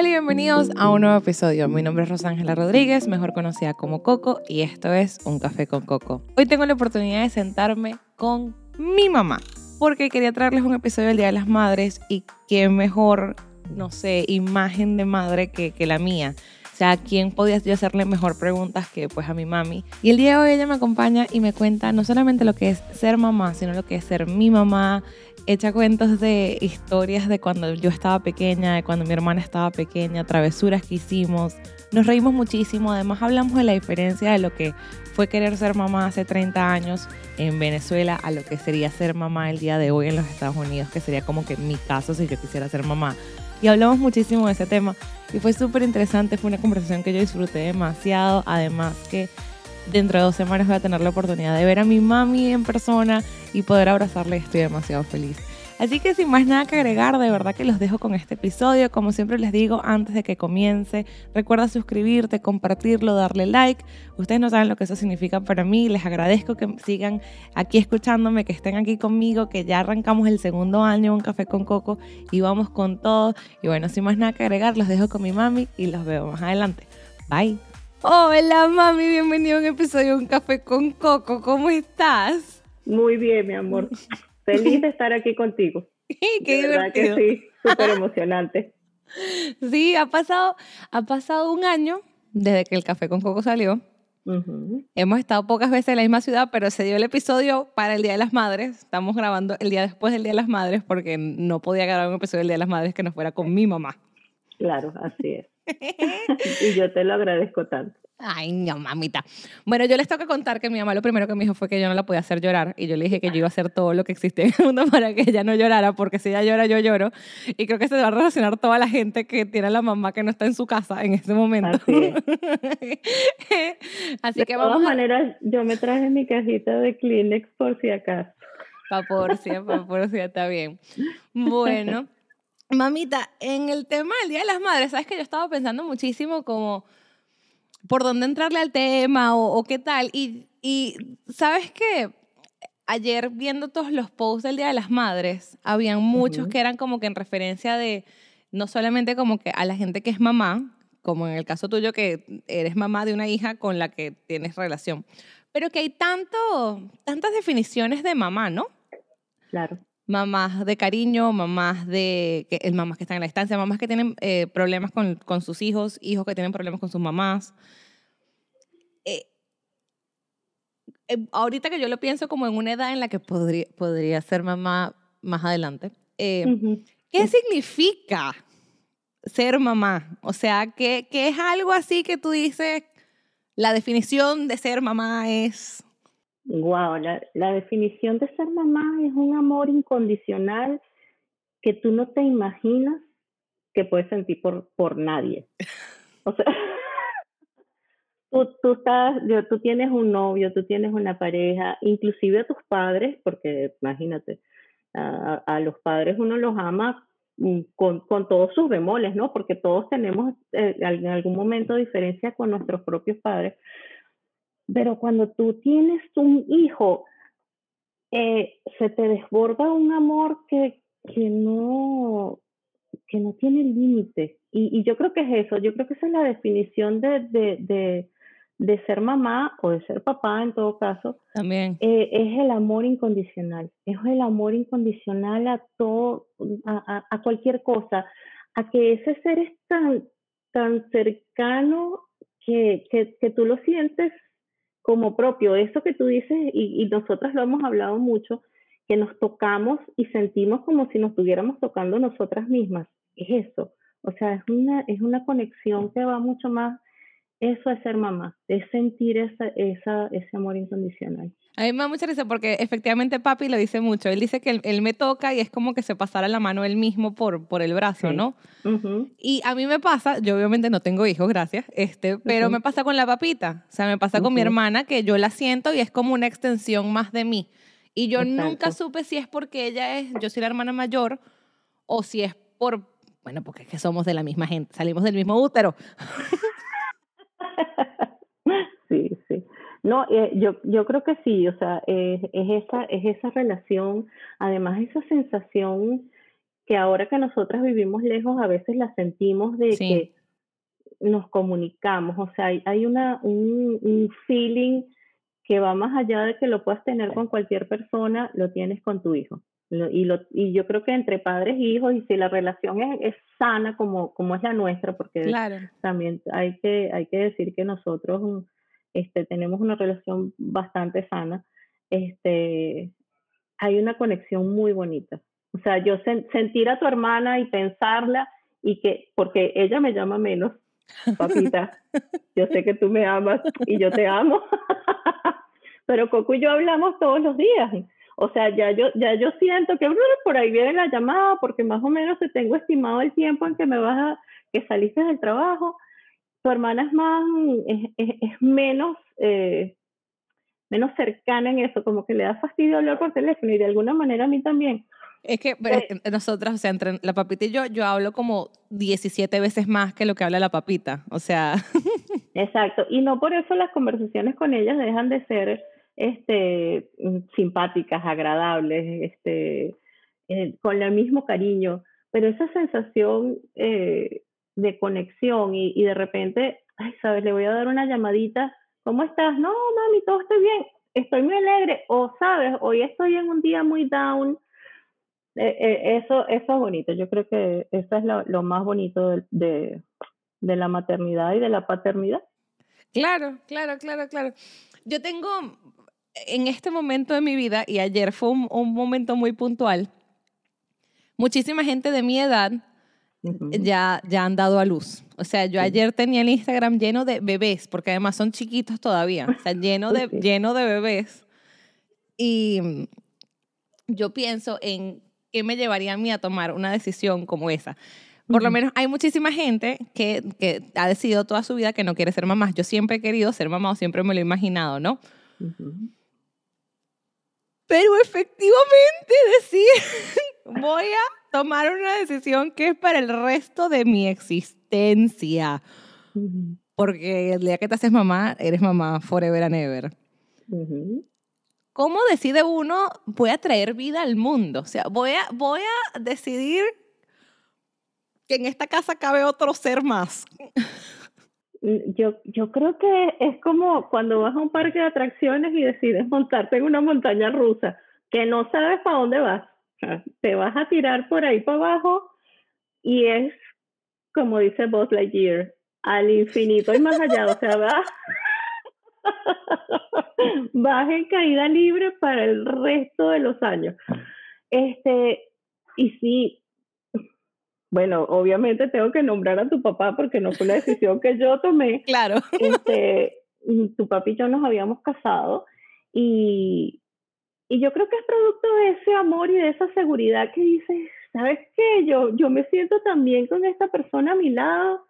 Hola y bienvenidos a un nuevo episodio. Mi nombre es Rosángela Rodríguez, mejor conocida como Coco, y esto es Un Café con Coco. Hoy tengo la oportunidad de sentarme con mi mamá, porque quería traerles un episodio del Día de las Madres y qué mejor, no sé, imagen de madre que, que la mía. O sea, ¿quién podía yo hacerle mejor preguntas que pues a mi mami? Y el día de hoy ella me acompaña y me cuenta no solamente lo que es ser mamá, sino lo que es ser mi mamá, echa cuentos de historias de cuando yo estaba pequeña, de cuando mi hermana estaba pequeña, travesuras que hicimos. Nos reímos muchísimo, además hablamos de la diferencia de lo que fue querer ser mamá hace 30 años en Venezuela a lo que sería ser mamá el día de hoy en los Estados Unidos, que sería como que mi caso si yo quisiera ser mamá. Y hablamos muchísimo de ese tema y fue súper interesante, fue una conversación que yo disfruté demasiado, además que dentro de dos semanas voy a tener la oportunidad de ver a mi mami en persona y poder abrazarle. Estoy demasiado feliz. Así que sin más nada que agregar, de verdad que los dejo con este episodio. Como siempre les digo, antes de que comience, recuerda suscribirte, compartirlo, darle like. Ustedes no saben lo que eso significa para mí. Les agradezco que sigan aquí escuchándome, que estén aquí conmigo, que ya arrancamos el segundo año Un Café con Coco y vamos con todo. Y bueno, sin más nada que agregar, los dejo con mi mami y los veo más adelante. Bye. Hola mami, bienvenido a un episodio de Un Café con Coco. ¿Cómo estás? Muy bien, mi amor. Feliz de estar aquí contigo. Qué divertido. Que sí, súper emocionante. sí, ha pasado, ha pasado un año desde que el Café con Coco salió. Hemos estado pocas veces en la misma ciudad, pero se dio el episodio para el Día de las Madres. Estamos grabando el día después del Día de las Madres porque no podía grabar un episodio del Día de las Madres que no fuera con mi mamá. Claro, así es. y yo te lo agradezco tanto. Ay, no, mamita. Bueno, yo les tengo que contar que mi mamá lo primero que me dijo fue que yo no la podía hacer llorar. Y yo le dije que yo iba a hacer todo lo que existe en el mundo para que ella no llorara, porque si ella llora, yo lloro. Y creo que se va a relacionar toda la gente que tiene a la mamá que no está en su casa en ese momento. Así, que vamos. De todas maneras, yo me traje mi cajita de Kleenex por si acaso. Pa' por si, pa' por si, está bien. Bueno. Mamita, en el tema del Día de las Madres, sabes que yo estaba pensando muchísimo como por dónde entrarle al tema o, qué tal. Y, y sabes que ayer viendo todos los posts del Día de las Madres, habían muchos que eran como que en referencia de no solamente como que a la gente que es mamá, como en el caso tuyo que eres mamá de una hija con la que tienes relación, pero que hay tanto, tantas definiciones de mamá, ¿no? Claro mamás de cariño, mamás de que, mamás que están en la estancia, mamás que tienen eh, problemas con, con, sus hijos, hijos que tienen problemas con sus mamás. Eh, eh, ahorita que yo lo pienso como en una edad en la que podría, podría ser mamá más adelante, ¿qué significa ser mamá? O sea, ¿qué, ¿qué es algo así que tú dices, la definición de ser mamá es Wow, la, la definición de ser mamá es un amor incondicional que tú no te imaginas que puedes sentir por, por nadie. O sea, tú, tú, estás, tú tienes un novio, tú tienes una pareja, inclusive a tus padres, porque imagínate, a, a los padres uno los ama mm, con, con, todos sus bemoles, ¿no? Porque todos tenemos eh, en algún momento diferencia con nuestros propios padres, pero cuando tú tienes un hijo, eh, se te desborda un amor que, que, no, que no tiene límite. Y, y, yo creo que es eso, yo creo que esa es la definición de, de, de, de ser mamá o de ser papá en todo caso. También. Eh, es el amor incondicional, es el amor incondicional a todo, a, a, a cualquier cosa, a que ese ser es tan, tan cercano que, que, que tú lo sientes como propio. Eso que tú dices, y, y nosotras lo hemos hablado mucho, que nos tocamos y sentimos como si nos estuviéramos tocando nosotras mismas. Es eso. O sea, es una, es una conexión que va mucho más eso es ser mamá, es sentir esa, esa, ese amor incondicional. A mí me da mucha risa porque efectivamente papi lo dice mucho. Él dice que él, me toca y es como que se pasara la mano él mismo por, por el brazo, ¿no? Y a mí me pasa, yo obviamente no tengo hijos, gracias, este, pero me pasa con la papita. O sea, me pasa con mi hermana que yo la siento y es como una extensión más de mí. Y yo nunca supe si es porque ella es, yo soy la hermana mayor o si es por, bueno, porque es que somos de la misma gente, salimos del mismo útero. sí, sí. No, eh, yo, yo creo que sí, o sea, es, esa, es esa relación, además esa sensación que ahora que nosotras vivimos lejos, a veces la sentimos de que nos comunicamos, o sea, hay, hay una, un, un feeling que va más allá de que lo puedas tener con cualquier persona, lo tienes con tu hijo. Y, lo, y yo creo que entre padres e hijos, y si la relación es, es sana como, como es la nuestra, porque también hay que, hay que decir que nosotros este, tenemos una relación bastante sana, este, hay una conexión muy bonita. O sea, yo sentir a tu hermana y pensarla y que, porque ella me llama menos, papita, yo sé que tú me amas y yo te amo. pero Coco y yo hablamos todos los días. O sea, ya yo, ya yo siento que por ahí viene la llamada, porque más o menos te tengo estimado el tiempo en que me vas a, que saliste del trabajo. Tu hermana es más, es, es, menos, eh, menos cercana en eso, como que le da fastidio hablar por teléfono y de alguna manera a mí también. Es que eh, nosotras, o sea, entre la papita y yo, yo hablo como 17 veces más que lo que habla la papita, o sea. Exacto, y no por eso las conversaciones con ellas dejan de ser este, simpáticas, agradables, este, eh, con el mismo cariño, pero esa sensación eh, de conexión y, y, de repente, ay, sabes, le voy a dar una llamadita, ¿cómo estás? No, mami, todo está bien, estoy muy alegre, o sabes, hoy estoy en un día muy down. Eh, eso, eso es bonito, yo creo que eso es lo, lo más bonito de, de, de la maternidad y de la paternidad. Claro, claro, claro, claro. Yo tengo en este momento de mi vida, y ayer fue un, momento muy puntual, muchísima gente de mi edad ya, ya han dado a luz. O sea, yo ayer tenía el Instagram lleno de bebés, porque además son chiquitos todavía, o sea, lleno de, lleno de bebés. Y yo pienso en qué me llevaría a mí a tomar una decisión como esa. Por lo menos hay muchísima gente que, que, ha decidido toda su vida que no quiere ser mamá. Yo siempre he querido ser mamá o siempre me lo he imaginado, ¿no? pero efectivamente decir, voy a tomar una decisión que es para el resto de mi existencia. Porque el día que te haces mamá, eres mamá forever and ever. ¿Cómo decide uno, voy a traer vida al mundo? O sea, voy a, voy a decidir que en esta casa cabe otro ser más. Mm, yo, yo creo que es como cuando vas a un parque de atracciones y decides montarte en una montaña rusa, que no sabes para dónde vas. Te vas a tirar por ahí para abajo y es, como dice Buzz Lightyear, al infinito y más allá. O sea, vas, vas en caída libre para el resto de los años. Este, y sí, bueno, obviamente tengo que nombrar a tu papá porque no fue una decisión que yo tomé. Claro. Este, tu papi y yo nos habíamos casado y, y yo creo que es producto de ese amor y de esa seguridad que dices, ¿sabes qué? Yo, yo me siento también con esta persona a mi lado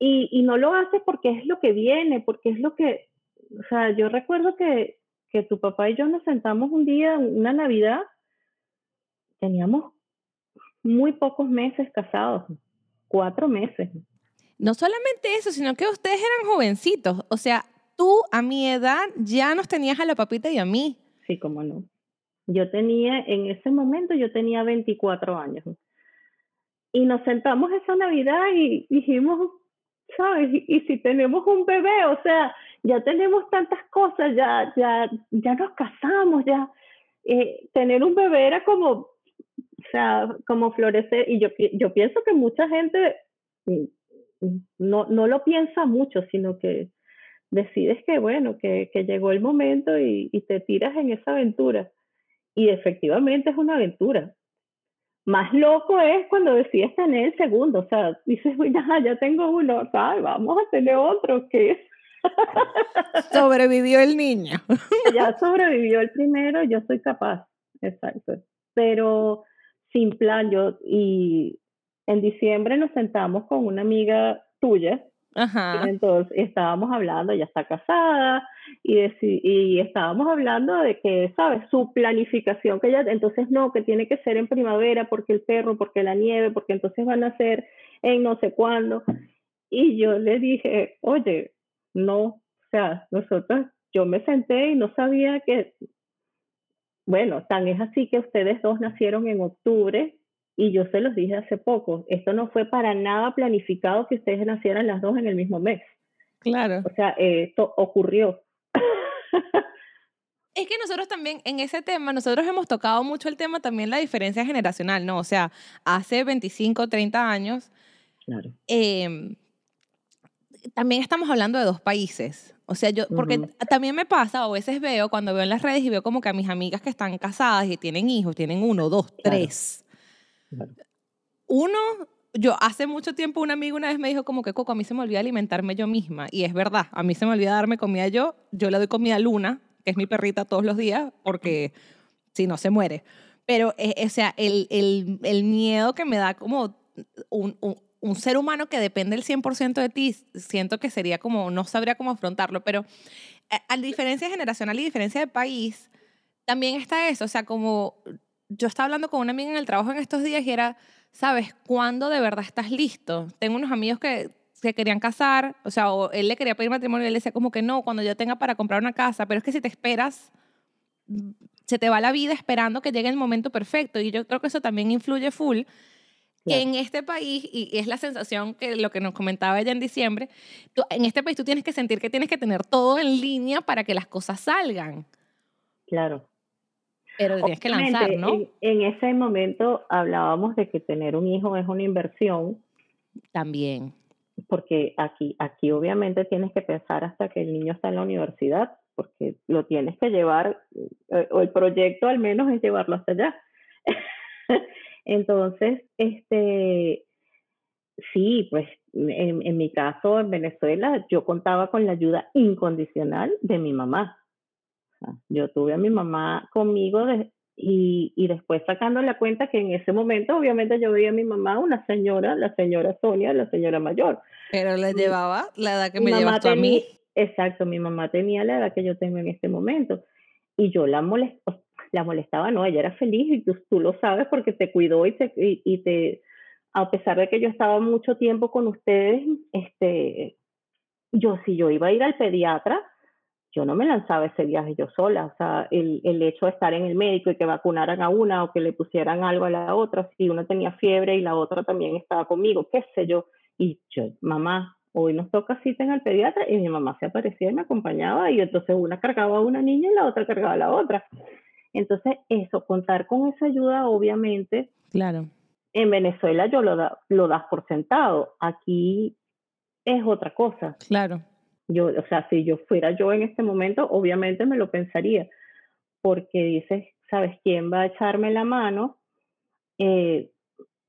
y, y no lo hace porque es lo que viene, porque es lo que, o sea, yo recuerdo que, que tu papá y yo nos sentamos un día, una Navidad, teníamos muy pocos meses casados, cuatro meses. No solamente eso, sino que ustedes eran jovencitos. O sea, tú a mi edad ya nos tenías a la papita y a mí. Sí, cómo no. Yo tenía, en ese momento yo tenía 24 años. Y nos sentamos esa Navidad y dijimos, ¿sabes? Y, si tenemos un bebé, o sea, ya tenemos tantas cosas, ya, ya, ya nos casamos, ya. Eh, tener un bebé era como o sea, como florecer, y yo, yo pienso que mucha gente mm, mm, no, no lo piensa mucho, sino que decides que, bueno, que, que llegó el momento y, y, te tiras en esa aventura. Y efectivamente es una aventura. Más loco es cuando decides tener el segundo, o sea, dices, ya, ya tengo uno, ¿sabes? vamos a tener otro, que Sobrevivió el niño. ya sobrevivió el primero, yo soy capaz, exacto. Pero sin plan, yo, y en diciembre nos sentamos con una amiga tuya, Ajá. entonces estábamos hablando, ella está casada, y, y estábamos hablando de que, ¿sabes? Su planificación, que ella, entonces no, que tiene que ser en primavera, porque el perro, porque la nieve, porque entonces van a ser en no sé cuándo. Y yo le dije, oye, no, o sea, nosotros, yo me senté y no sabía que bueno, tan es así que ustedes dos nacieron en octubre Y yo se los dije hace poco, esto no fue para nada planificado que ustedes nacieran las dos en el mismo mes. Claro. O sea, esto ocurrió. Es que nosotros también, en ese tema, nosotros hemos tocado mucho el tema también la diferencia generacional, ¿no? O sea, hace 25, 30 años, Claro. eh, también estamos hablando de dos países. O sea, yo, porque también me pasa, o a veces veo, cuando veo en las redes y veo como que a mis amigas que están casadas y tienen hijos, tienen uno, dos, Claro. tres. Uno, yo hace mucho tiempo un amigo una vez me dijo como que, Coco, a mí se me olvida alimentarme yo misma. Y es verdad, a mí se me olvida darme comida yo. Yo le doy comida a Luna, que es mi perrita todos los días, porque si no se muere. Pero, eh, o sea, el, el, el miedo que me da como un, un, un ser humano que depende el 100% de ti, siento que sería como, no sabría cómo afrontarlo, pero eh, a diferencia generacional y diferencia de país, también está eso, o sea, como yo estaba hablando con una amiga en el trabajo en estos días y era, ¿sabes? ¿Cuándo de verdad estás listo? Tengo unos amigos que se querían casar, o sea, o él le quería pedir matrimonio y él decía como que no, cuando yo tenga para comprar una casa, pero es que si te esperas, mm, se te va la vida esperando que llegue el momento perfecto y yo creo que eso también influye full Claro. en este país, y y es la sensación que lo que nos comentaba ella en diciembre, tú- en este país tú tienes que sentir que tienes que tener todo en línea para que las cosas salgan, Claro. Pero tienes que lanzar, ¿no? En, en ese momento hablábamos de que tener un hijo es una inversión, También. porque aquí, aquí obviamente tienes que pensar hasta que el niño está en la universidad, porque lo tienes que llevar, eh, o el proyecto al menos es llevarlo hasta allá. Entonces, este, sí, pues en, en mi caso en Venezuela yo contaba con la ayuda incondicional de mi mamá. Sea, yo tuve a mi mamá conmigo de- y, y después sacando la cuenta que en ese momento obviamente yo veía a mi mamá, una señora, la señora Sonia, la señora mayor. Pero le Mi- llevaba la edad que mi me mamá llevas tú a mí. exacto, mi mamá tenía la edad que yo tengo en este momento y yo la, molest, la molestaba, no, ella era feliz y tú, tú lo sabes porque te cuidó y te, y, y te, a pesar de que yo estaba mucho tiempo con ustedes, este, yo si yo iba a ir al pediatra, yo no me lanzaba ese viaje yo sola, o sea, el, el hecho de estar en el médico y que vacunaran a una o que le pusieran algo a la otra, si una tenía fiebre y la otra también estaba conmigo, qué sé yo, y yo, mamá, hoy nos toca cita en el pediatra y mi mamá se aparecía y me acompañaba y entonces una cargaba a una niña y la otra cargaba a la otra. Entonces, eso, contar con esa ayuda, obviamente, Claro. en Venezuela yo lo, da, lo das por sentado, aquí es otra cosa. Claro. Yo, o sea, si yo fuera yo en este momento, obviamente me lo pensaría, porque dices, ¿sabes quién va a echarme la mano? Eh,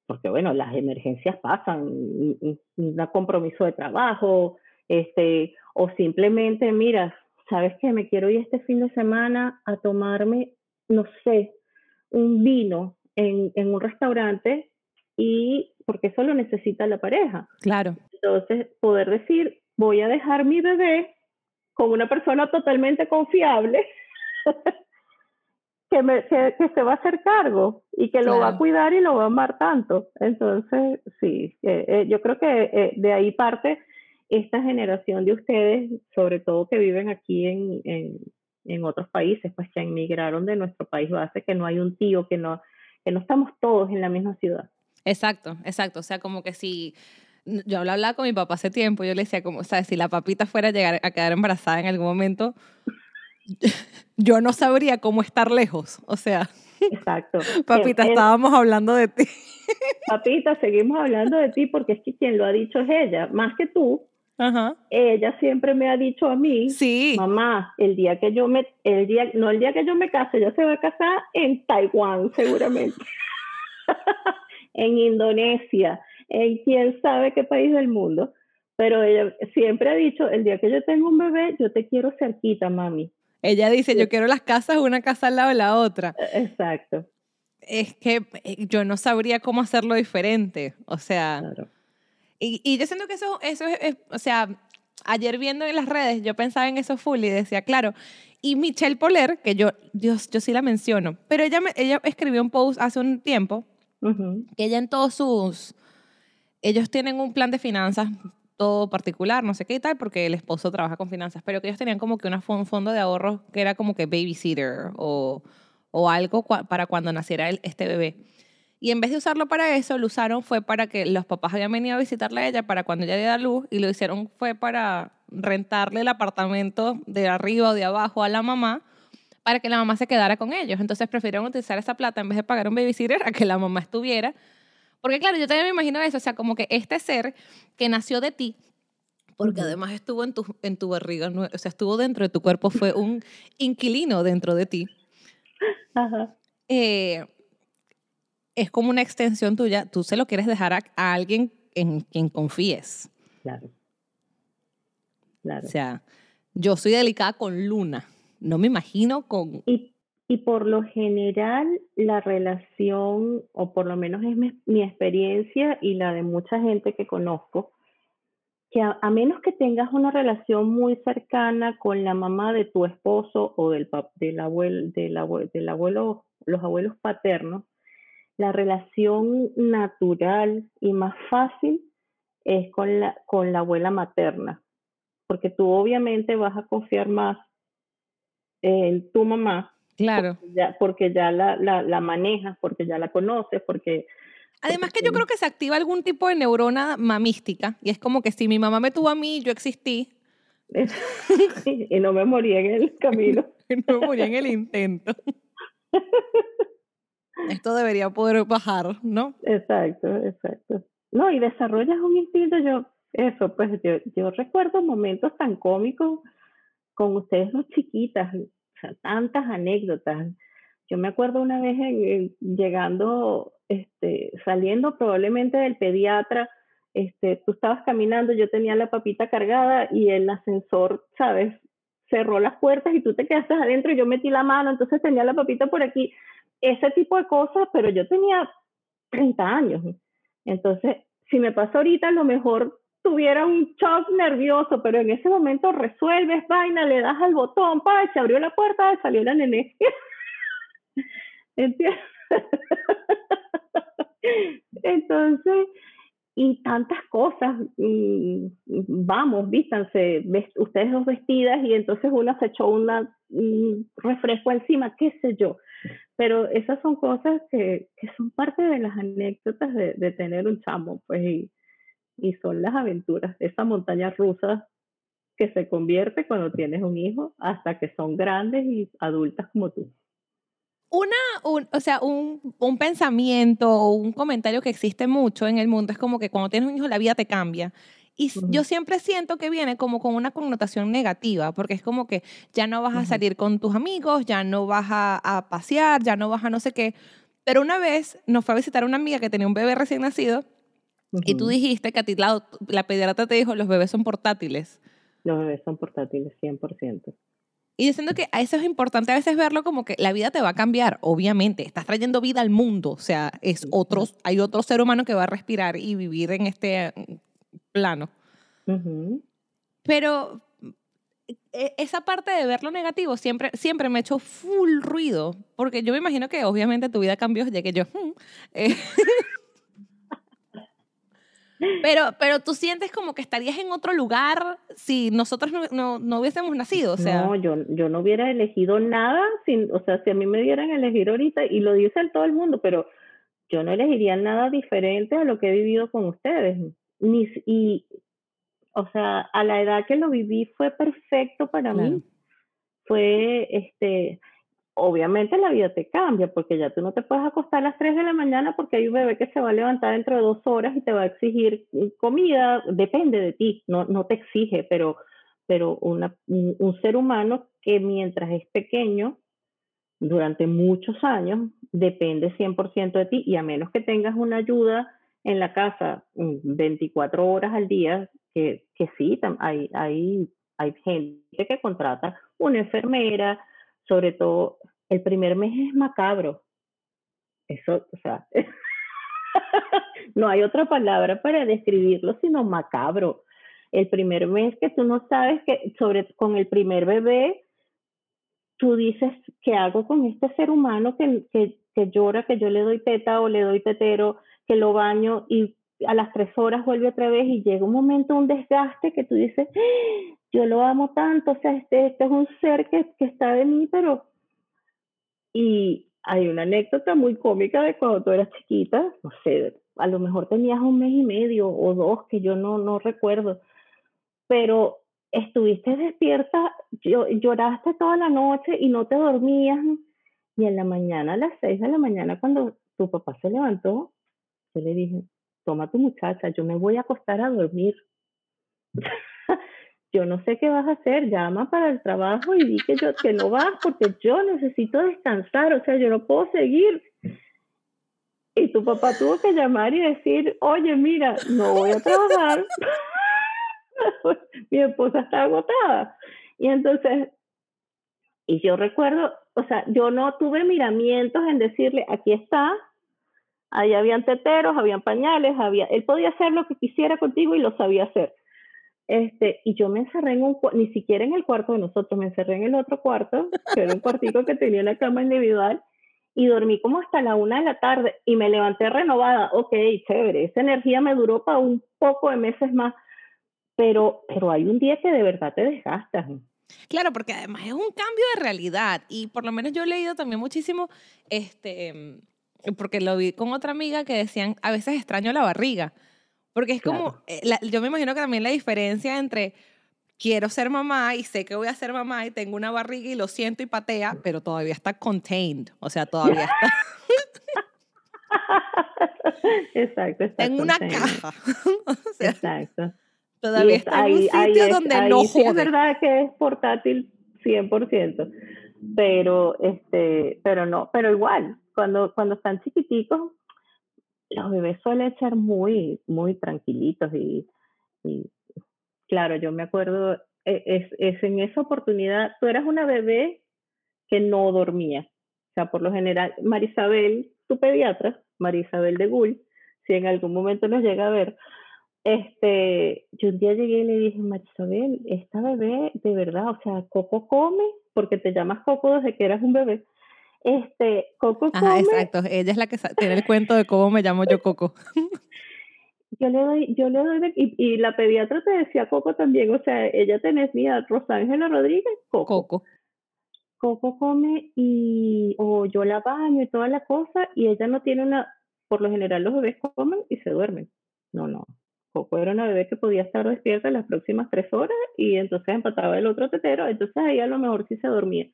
porque bueno, las emergencias pasan, un, compromiso de trabajo, este, o simplemente, mira, ¿sabes qué? Me quiero ir este fin de semana a tomarme, no sé, un vino en, en un restaurante y porque eso lo necesita la pareja. Claro. Entonces, poder decir, voy a dejar mi bebé con una persona totalmente confiable que, me, que, que se va a hacer cargo y que lo va a cuidar y lo va a amar tanto. Entonces, sí, eh, eh, yo creo que eh, de ahí parte esta generación de ustedes, sobre todo que viven aquí en, en, en otros países, pues que emigraron de nuestro país base, que no hay un tío, que no, que no estamos todos en la misma ciudad. Exacto, exacto. O sea, como que si yo hablaba con mi papá hace tiempo, yo le decía como, sabes, si la papita fuera a llegar a quedar embarazada en algún momento, yo no sabría cómo estar lejos. O sea, Exacto. papita, estábamos hablando de ti. Papita, seguimos hablando de ti porque es que quien lo ha dicho es ella, más que tú. Ajá. Ella siempre me ha dicho a mí, Sí. mamá, el día que yo me, el día, no el día que yo me case, ella se va a casar en Taiwán seguramente, en Indonesia, en quién sabe qué país del mundo. Pero ella siempre ha dicho, el día que yo tenga un bebé, yo te quiero cerquita, mami. Ella dice, yo quiero las casas una casa al lado de la otra. Exacto, Es que eh, yo no sabría cómo hacerlo diferente. O sea, claro. y, y yo siento que eso, eso es, es- o sea, ayer viendo en las redes, yo pensaba en eso full y decía, claro. Y Michelle Poler, que yo, Dios, yo sí la menciono, pero ella, me- ella escribió un post hace un tiempo Ujú, que ella en todos sus, ellos tienen un plan de finanzas todo particular, no sé qué y tal, porque el esposo trabaja con finanzas, pero que ellos tenían como que un fondo de ahorros que era como que babysitter o, o algo para cuando naciera este bebé. Y en vez de usarlo para eso, lo usaron fue para que los papás habían venido a visitarla a ella para cuando ella diera luz y lo hicieron fue para rentarle el apartamento de arriba o de abajo a la mamá para que la mamá se quedara con ellos. Entonces prefirieron utilizar esa plata en vez de pagar un babysitter a que la mamá estuviera. Porque claro, yo también me imagino eso, o sea, como que este ser que nació de ti, porque además estuvo en tu, en tu barriga, o sea, estuvo dentro de tu cuerpo, fue un inquilino dentro de ti. Ajá. Eh, es como una extensión tuya, tú se lo quieres dejar a, alguien en quien confíes. Claro. Claro. O sea, yo soy delicada con Luna, no me imagino con... Y, y por lo general la relación, o por lo menos es mi, experiencia y la de mucha gente que conozco, que a, menos que tengas una relación muy cercana con la mamá de tu esposo o del, del, abuelo, del, abuelo, los abuelos paternos, la relación natural y más fácil es con la, con la abuela materna, porque tú obviamente vas a confiar más en tu mamá. Claro. Porque ya, porque ya la, la, la manejas, porque ya la conoces, porque... Además que yo creo que se activa algún tipo de neurona mamística y es como que si mi mamá me tuvo a mí, yo existí. y no me morí en el camino. no me morí en el intento. Esto debería poder bajar, ¿no? Exacto, exacto. No, y desarrollas un instinto, yo, eso, pues yo, yo recuerdo momentos tan cómicos con ustedes dos chiquitas, o sea, tantas anécdotas. Yo me acuerdo una vez llegando, este, saliendo probablemente del pediatra, este, tú estabas caminando, yo tenía la papita cargada y el ascensor, ¿sabes? Cerró las puertas y tú te quedaste adentro y yo metí la mano, entonces tenía la papita por aquí ese tipo de cosas, pero yo tenía 30 años. Entonces, si me pasó ahorita, a lo mejor tuviera un shock nervioso, pero en ese momento resuelves vaina, le das al botón, pa, se abrió la puerta, salió la nene. ¿Entiendes? Entonces, y tantas cosas, vamos, vístanse, ustedes dos vestidas y entonces una se echó un refresco encima, qué sé yo. Pero esas son cosas que, que son parte de las anécdotas de, de tener un chamo, pues, y, y son las aventuras, esa montaña rusa que se convierte cuando tienes un hijo hasta que son grandes y adultas como tú. Una, un, o sea, un, un pensamiento o un comentario que existe mucho en el mundo es como que cuando tienes un hijo la vida te cambia. Y yo siempre siento que viene como con una connotación negativa, porque es como que ya no vas a salir con tus amigos, ya no vas a, a, pasear, ya no vas a no sé qué. Pero una vez nos fue a visitar una amiga que tenía un bebé recién nacido y tú dijiste que a ti la, la pediatra te dijo los bebés son portátiles. Los bebés son portátiles, 100%. Y diciendo que a eso es importante a veces verlo como que la vida te va a cambiar, obviamente, estás trayendo vida al mundo, o sea, es otros, hay otro ser humano que va a respirar y vivir en este plano. Pero e, esa parte de ver lo negativo siempre, siempre me ha hecho full ruido, porque yo me imagino que obviamente tu vida cambió, ya que yo... Hmm, eh, pero, pero tú sientes como que estarías en otro lugar si nosotros no, no, hubiésemos nacido, o sea. No, yo, yo no hubiera elegido nada, sin, o sea, si a mí me dieran a elegir ahorita, y lo dice todo el mundo, pero yo no elegiría nada diferente a lo que he vivido con ustedes. Ni, y, o sea, a la edad que lo viví fue perfecto para mí. Fue, este, obviamente la vida te cambia, porque ya tú no te puedes acostar a las 3 de la mañana porque hay un bebé que se va a levantar dentro de dos horas y te va a exigir comida, depende de ti, no, no te exige, pero, pero una, un, ser humano que mientras es pequeño, durante muchos años, depende 100% de ti y a menos que tengas una ayuda en la casa 24 horas al día, que, que sí, hay, hay, hay gente que contrata una enfermera, sobre todo el primer mes es macabro. Eso, o sea, no hay otra palabra para describirlo sino macabro. El primer mes que tú no sabes que sobre con el primer bebé, tú dices, ¿qué hago con este ser humano que, que, que llora, que yo le doy teta o le doy tetero, que lo baño y a las tres horas vuelve otra vez y llega un momento, un desgaste que tú dices. Yo lo amo tanto, o sea, este, este es un ser que, que está de mí, pero... Y hay una anécdota muy cómica de cuando tú eras chiquita, no sé, a lo mejor tenías un mes y medio o dos que yo no, no recuerdo, pero estuviste despierta, lloraste toda la noche y no te dormías y en la mañana, a las seis de la mañana, cuando tu papá se levantó, yo le dije, toma tu muchacha, yo me voy a acostar a dormir. Yo no sé qué vas a hacer, llama para el trabajo y di que, yo, que no vas porque yo necesito descansar, o sea, yo no puedo seguir. Y tu papá tuvo que llamar y decir, oye, mira, no voy a trabajar. Mi esposa está agotada. Y entonces, y yo recuerdo, o sea, yo no tuve miramientos en decirle, aquí está, ahí habían teteros, habían pañales, había, él podía hacer lo que quisiera contigo y lo sabía hacer. Este, y yo me encerré en un, ni siquiera en el cuarto de nosotros, me encerré en el otro cuarto, que era un cuartico que tenía una cama individual, y dormí como hasta la una de la tarde y me levanté renovada. Ok, chévere, esa energía me duró para un poco de meses más, pero, pero hay un día que de verdad te desgastas. Claro, porque además es un cambio de realidad y por lo menos yo he leído también muchísimo, este, porque lo vi con otra amiga que decían, a veces extraño la barriga, porque es como, eh, yo me imagino que también la diferencia entre quiero ser mamá y sé que voy a ser mamá y tengo una barriga y lo siento y patea, pero todavía está contained, o sea, todavía está... exacto, está en una caja. exacto. Todavía está en un sitio donde no sí es verdad que es portátil 100%, pero este, pero no, pero igual, cuando cuando están chiquiticos los bebés suelen ser muy muy tranquilitos y, claro, yo me acuerdo e, es, es en esa oportunidad, tú eras una bebé que no dormía. O sea, por lo general, Marisabel, tu pediatra, Marisabel de Gull, si en algún momento nos llega a ver, este, yo un día llegué y le dije, Marisabel, esta bebé, de verdad, o sea, Coco come, porque te llamas Coco desde que eras un bebé. Este, Coco come. exacto, ella es la que tiene el cuento de cómo me llamo yo Coco. yo le doy, yo le doy, y, y, la pediatra te decía Coco también, o sea, ella tenía Rosángela Rodríguez, Coco. Coco. Coco come y, o yo la baño y toda la cosa, y ella no tiene una, por lo general los bebés comen y se duermen. No, no, Coco era una bebé que podía estar despierta las próximas tres horas y entonces empataba el otro tetero, entonces ahí a lo mejor sí se dormía.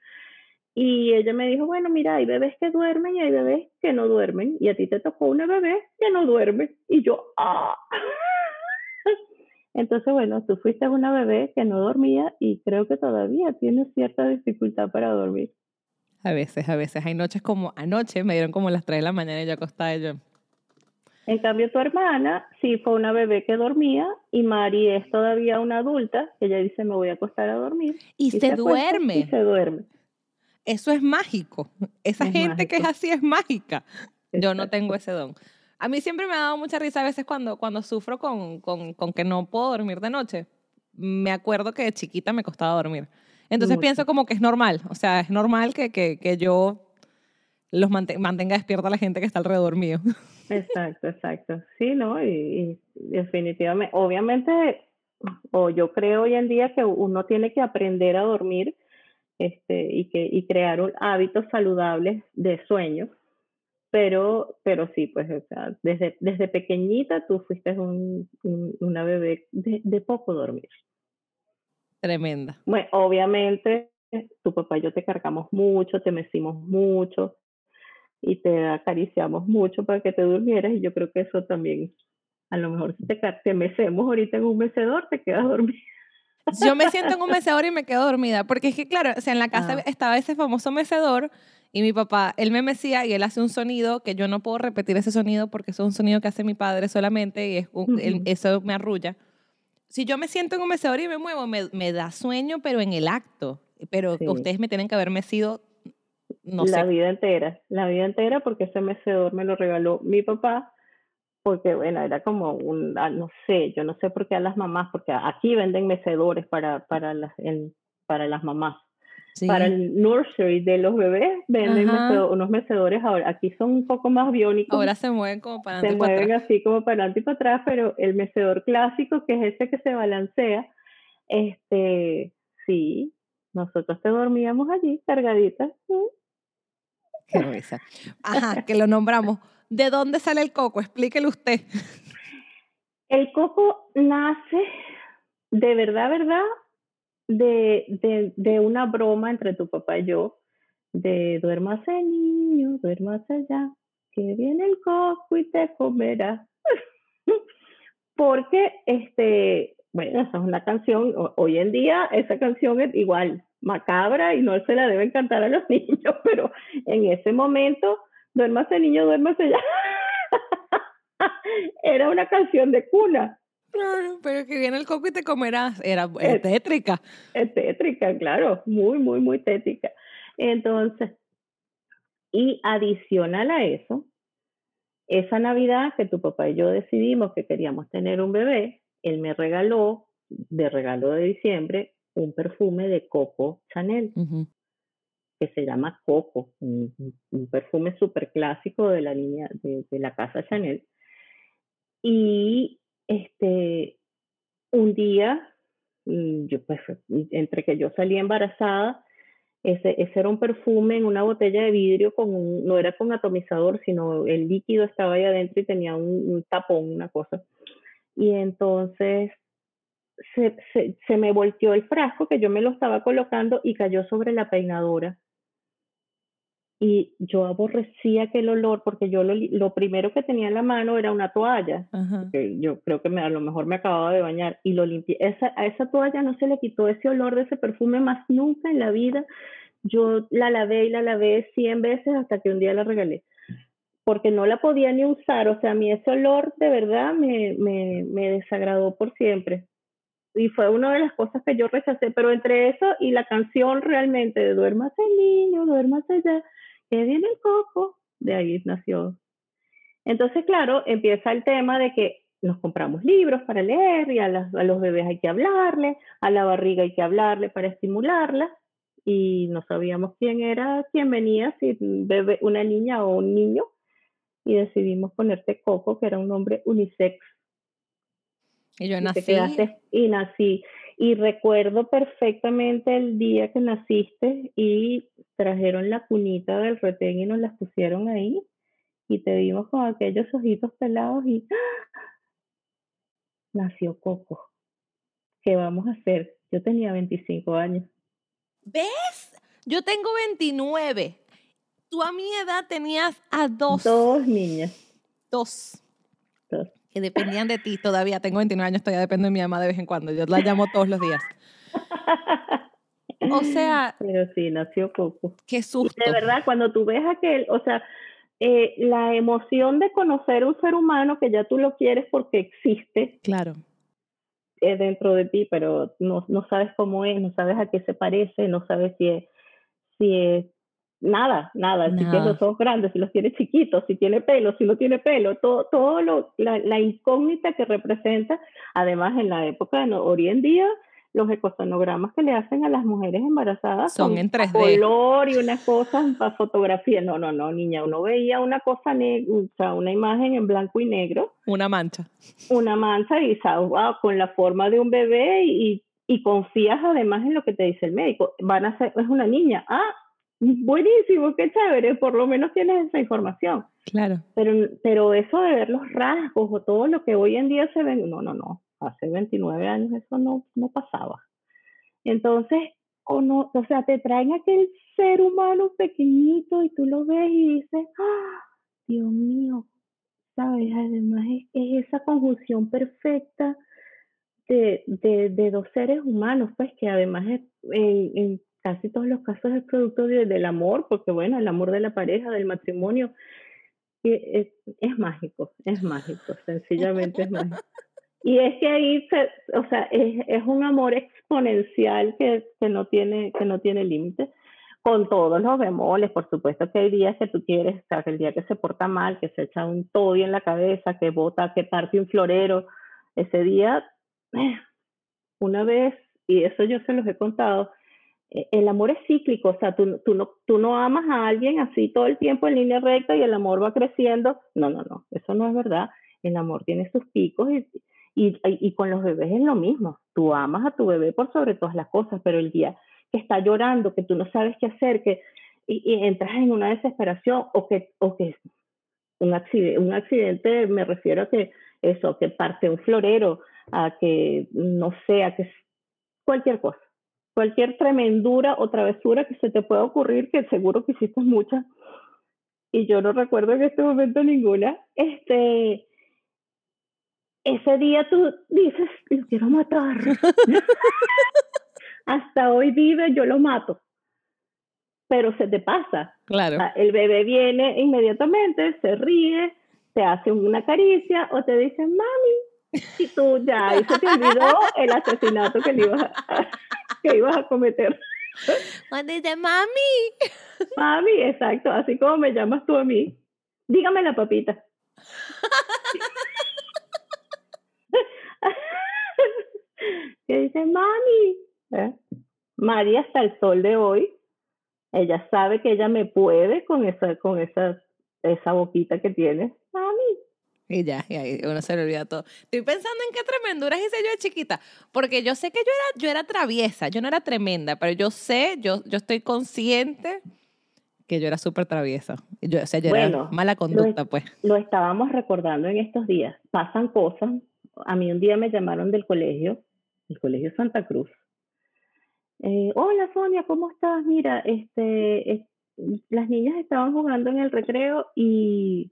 Y ella me dijo, bueno, mira, hay bebés que duermen y hay bebés que no duermen, y a ti te tocó una bebé que no duerme. Y yo, ¡ah! Entonces, bueno, tú fuiste una bebé que no dormía y creo que todavía tienes cierta dificultad para dormir. A veces, a veces. Hay noches como anoche, me dieron como las 3 de la mañana y yo acostada y yo, en cambio, tu hermana sí fue una bebé que dormía y Mari es todavía una adulta que ella dice me voy a acostar a dormir. Y, se, duerme. Y se duerme. Eso es mágico. Esa gente que es así es mágica. Yo no tengo ese don. A mí siempre me ha dado mucha risa a veces cuando, cuando sufro con, con, con que no puedo dormir de noche. Me acuerdo que de chiquita me costaba dormir. Entonces pienso como que es normal. O sea, es normal que, que, que yo los mantenga despierta la gente que está alrededor mío. Exacto, exacto. Sí, ¿no? Y, definitivamente, obviamente, o yo creo hoy en día que uno tiene que aprender a dormir este, y, que, y crear hábitos saludables de sueño. Pero, pero sí, pues, o sea, desde, desde pequeñita tú fuiste un, una bebé de, de poco dormir. Tremenda. Bueno, obviamente, tu papá y yo te cargamos mucho, te mecimos mucho, y te acariciamos mucho para que te durmieras y yo creo que eso también, a lo mejor si te, te mecemos ahorita en un mecedor, te quedas dormida. Yo me siento en un mecedor y me quedo dormida, porque es que claro, o sea, en la casa ah. estaba ese famoso mecedor y mi papá, él me mecía y él hace un sonido que yo no puedo repetir ese sonido porque eso es un sonido que hace mi padre solamente y es eso me arrulla. Si yo me siento en un mecedor y me muevo, me, me da sueño, pero en el acto. Pero ustedes me tienen que haber mecido la vida entera, la vida entera porque ese mecedor me lo regaló mi papá porque bueno, era como un, ah, no sé, yo no sé por qué a las mamás, porque aquí venden mecedores para, para, las, para las mamás. Para el nursery de los bebés venden unos mecedores ahora. Aquí son un poco más biónicos. Ahora se mueven como para adelante. Se mueven así como para adelante y para atrás, pero el mecedor clásico, que es ese que se balancea, este, sí, nosotros te dormíamos allí cargaditas. Qué risa. Ajá, que lo nombramos. ¿De dónde sale el coco? Explíquelo usted. El coco nace, de verdad, verdad, de, de, una broma entre tu papá y yo, de duérmase niño, duérmase ya, que viene el coco y te comerá. Porque, este, bueno, esa es una canción, hoy en día esa canción es igual, macabra y no se la debe encantar a los niños, pero en ese momento, duérmase niño, duérmase ya. Era una canción de cuna. pero que viene el coco y te comerás, era tétrica. Es tétrica, claro, muy, muy, muy tétrica. Entonces, y adicional a eso, esa Navidad que tu papá y yo decidimos que queríamos tener un bebé, él me regaló, de regalo de diciembre, un perfume de Coco Chanel, que se llama Coco, un, perfume súper clásico de la línea de, la casa Chanel. Y este, un día, mm, yo pues, entre que yo salí embarazada, ese, ese, era un perfume en una botella de vidrio con no era con atomizador, sino el líquido estaba ahí adentro y tenía un, tapón, una cosa. Y entonces se, se, se, me volteó el frasco que yo me lo estaba colocando y cayó sobre la peinadora y yo aborrecía aquel olor porque yo lo, lo, primero que tenía en la mano era una toalla, que yo creo que me, a lo mejor me acababa de bañar y lo limpié. Esa, a esa toalla no se le quitó ese olor de ese perfume más nunca en la vida. Yo la lavé y la lavé 100 veces hasta que un día la regalé, porque no la podía ni usar. O sea, a mí ese olor de verdad me, me, me desagradó por siempre. Y fue una de las cosas que yo rechacé, pero entre eso y la canción realmente de Duérmase niño, duérmase ya, que viene el coco, de ahí nació. Entonces, claro, empieza el tema de que nos compramos libros para leer y a, los bebés hay que hablarle, a la barriga hay que hablarle para estimularla y no sabíamos quién era, quién venía, si bebé, una niña o un niño y decidimos ponerte Coco, que era un nombre unisex. Y yo nací. y nací. Y recuerdo perfectamente el día que naciste y trajeron la cunita del retén y nos las pusieron ahí y te vimos con aquellos ojitos pelados y ¡ah! nació Coco. ¿Qué vamos a hacer? Yo tenía 25 años. ¿Ves? Yo tengo 29. Tú a mi edad tenías a dos. Dos niñas. Dos. Dos que dependían de ti. Todavía tengo 29 años, todavía dependo de mi mamá de vez en cuando. Yo la llamo todos los días. O sea. Pero sí, nació poco. Qué susto. de verdad, cuando tú ves aquel, o sea, eh, la emoción de conocer un ser humano que ya tú lo quieres porque existe. Claro. Es dentro de ti, pero no, no sabes cómo es, no sabes a qué se parece, no sabes si es, si es Nada, nada, si tiene los ojos grandes, si los tiene chiquitos, si tiene pelo, si no tiene pelo, todo, todo lo, la, la incógnita que representa, además en la época, de hoy en día, los ecosonogramas que le hacen a las mujeres embarazadas son en 3D. color y unas cosas para fotografía. No, no, no, niña, uno veía una cosa, o sea, una imagen en blanco y negro. Una mancha. Una mancha y, wow, con la forma de un bebé y, y confías además en lo que te dice el médico. Van a ser, es una niña. Ah, buenísimo, qué chévere, por lo menos tienes esa información. Claro. Pero, pero eso de ver los rasgos o todo lo que hoy en día se ve, no, no, no, hace 29 años eso no, no pasaba. Entonces, o, no, o sea, te traen aquel ser humano pequeñito y tú lo ves y dices, ¡Ah, Dios mío, ¿sabes? Además es, esa conjunción perfecta de, de, de, dos seres humanos, pues que además es, en casi todos los casos es producto del amor, porque bueno, el amor de la pareja, del matrimonio, es, es mágico, es mágico, sencillamente es mágico. Y es que ahí, o sea, es, es, un amor exponencial que, que no tiene, que no tiene límite, con todos los bemoles, por supuesto que hay días que tú quieres, o sea, que el día que se porta mal, que se echa un toy en la cabeza, que bota, que parte un florero, ese día, eh, una vez, y eso yo se los he contado, el amor es cíclico, o sea, tú, tú, no, tú no amas a alguien así todo el tiempo en línea recta y el amor va creciendo. No, no, no, eso no es verdad. El amor tiene sus picos y, y, y con los bebés es lo mismo. Tú amas a tu bebé por sobre todas las cosas, pero el día que está llorando, que tú no sabes qué hacer, que y, entras en una desesperación o que, o que un accidente, un accidente, me refiero a que eso, que parte un florero, a que, no sé, a que cualquier cosa, cualquier tremendura o travesura que se te pueda ocurrir, que seguro que hiciste muchas, y yo no recuerdo en este momento ninguna, este, ese día tú dices, lo quiero matar. Hasta hoy vive, yo lo mato. Pero se te pasa. Claro. el bebé viene inmediatamente, se ríe, te hace una caricia o te dice, mami, y tú ya, y se te olvidó el asesinato que, le ibas, a, que ibas a cometer. Cuando dice, mami. Mami, exacto, así como me llamas tú a mí. Dígame la papita. que dice, mami. ¿Eh? María hasta el sol de hoy, ella sabe que ella me puede con esa, con esa, esa boquita que tiene. Mami. Y ya, y ahí uno se le olvida todo. Estoy pensando en qué tremenduras hice yo de chiquita, porque yo sé que yo era, yo era traviesa, yo no era tremenda, pero yo sé, yo, yo estoy consciente que yo era súper traviesa. Yo, o sea, yo era mala conducta, pues. Lo estábamos recordando en estos días. Pasan cosas. A mí un día me llamaron del colegio, el colegio Santa Cruz. Eh, Hola Sonia, ¿cómo estás? Mira, este, las niñas estaban jugando en el recreo y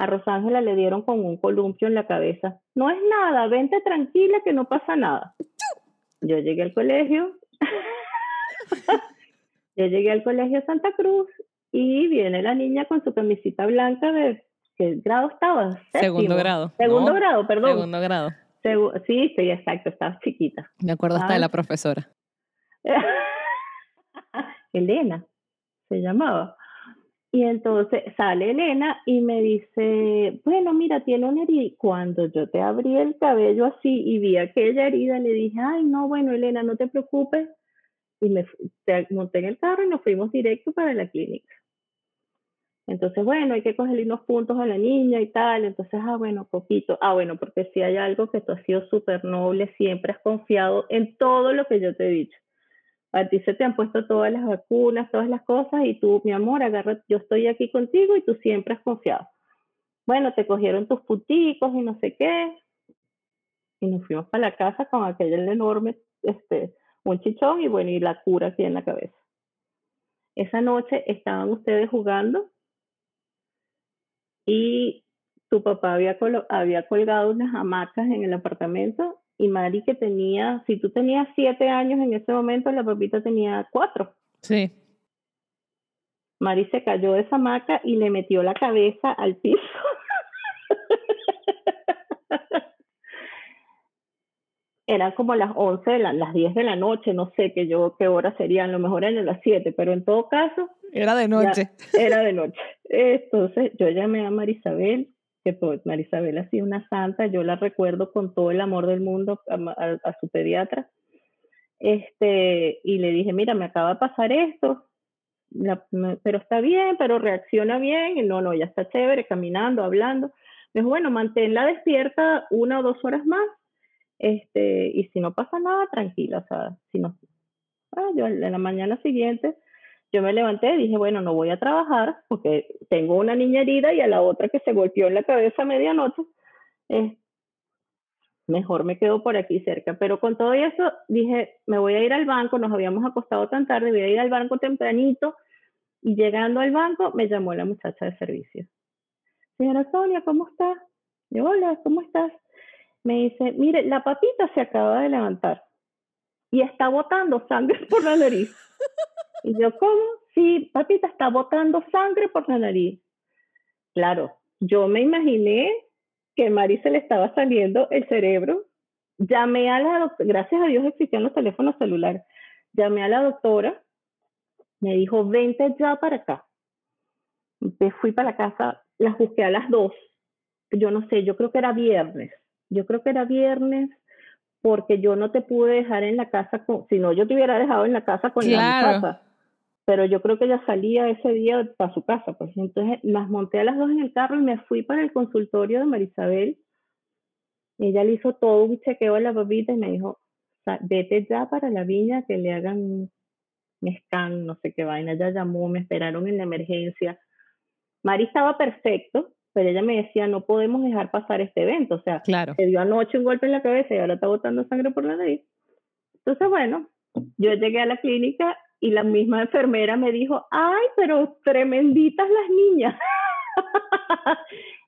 a Rosángela le dieron con un columpio en la cabeza. No es nada, vente tranquila que no pasa nada. Yo llegué al colegio. Yo llegué al colegio Santa Cruz y viene la niña con su camisita blanca de ¿qué grado estaba? Segundo grado. Segundo grado, perdón. Segundo grado. sí, sí, exacto, estaba chiquita. Me acuerdo hasta de la profesora. Elena se llamaba. Y entonces sale Elena y me dice, bueno, mira, tiene una herida. Cuando yo te abrí el cabello así y vi aquella herida, le dije, ay, no, bueno, Elena, no te preocupes. Y me monté en el carro y nos fuimos directo para la clínica. Entonces, bueno, hay que cogerle unos puntos a la niña y tal. Entonces, ah, bueno, poquito. Ah, bueno, porque si hay algo que tú has sido súper noble, siempre has confiado en todo lo que yo te he dicho. A ti se te han puesto todas las vacunas, todas las cosas, y tú, mi amor, agarra, yo estoy aquí contigo y tú siempre has confiado. Bueno, te cogieron tus puticos y no sé qué. Y nos fuimos para la casa con aquel enorme, este, un chichón y bueno, y la cura aquí en la cabeza. Esa noche estaban ustedes jugando y tu papá había, había colgado unas hamacas en el apartamento y Mari que tenía, si tú tenías siete años en ese momento, la papita tenía cuatro. Sí. Mari se cayó de esa hamaca y le metió la cabeza al piso. Eran como las 11, las 10 de la noche, no sé qué yo qué hora serían, a lo mejor eran las 7, pero en todo caso, era de noche. era de noche. Entonces yo llamé a Marisabel, que pues Marisabel ha sido una santa, yo la recuerdo con todo el amor del mundo a, su pediatra. Este, y le dije, mira, me acaba de pasar esto, pero está bien, pero reacciona bien, y no, no, ya está chévere, caminando, hablando. Me dijo, bueno, manténla despierta una o dos horas más, este, y si no pasa nada, tranquila, o sea, si no, ah, yo en la mañana siguiente yo me levanté y dije, bueno, no voy a trabajar porque tengo una niña herida y a la otra que se golpeó en la cabeza a medianoche. Eh, mejor me quedo por aquí cerca. Pero con todo eso dije, me voy a ir al banco, nos habíamos acostado tan tarde, voy a ir al banco tempranito. Y llegando al banco me llamó la muchacha de servicio. Señora Sonia, ¿cómo está? Yo, hola, ¿cómo estás? Me dice, mire, la papita se acaba de levantar y está botando sangre por la nariz. Y yo, ¿cómo? Sí, papita está botando sangre por la nariz. Claro, yo me imaginé que Mari se le estaba saliendo el cerebro. Llamé a la doctora, gracias a Dios existían los teléfonos celulares. Llamé a la doctora, me dijo, vente ya para acá. Me fui para la casa, las busqué a las dos. Yo no sé, yo creo que era viernes. Yo creo que era viernes porque yo no te pude dejar en la casa con, si no yo te hubiera dejado en la casa con la casa pero yo creo que ella salía ese día para su casa, pues entonces las monté a las dos en el carro y me fui para el consultorio de Marisabel. Ella le hizo todo un chequeo a la papita y me dijo, vete ya para la viña que le hagan un scan, no sé qué vaina, ella llamó, me esperaron en la emergencia. Mari estaba perfecto, pero ella me decía, no podemos dejar pasar este evento, o sea, Claro. se dio anoche un golpe en la cabeza y ahora está botando sangre por la nariz. Entonces, bueno, yo llegué a la clínica y la misma enfermera me dijo, ay, pero tremenditas las niñas.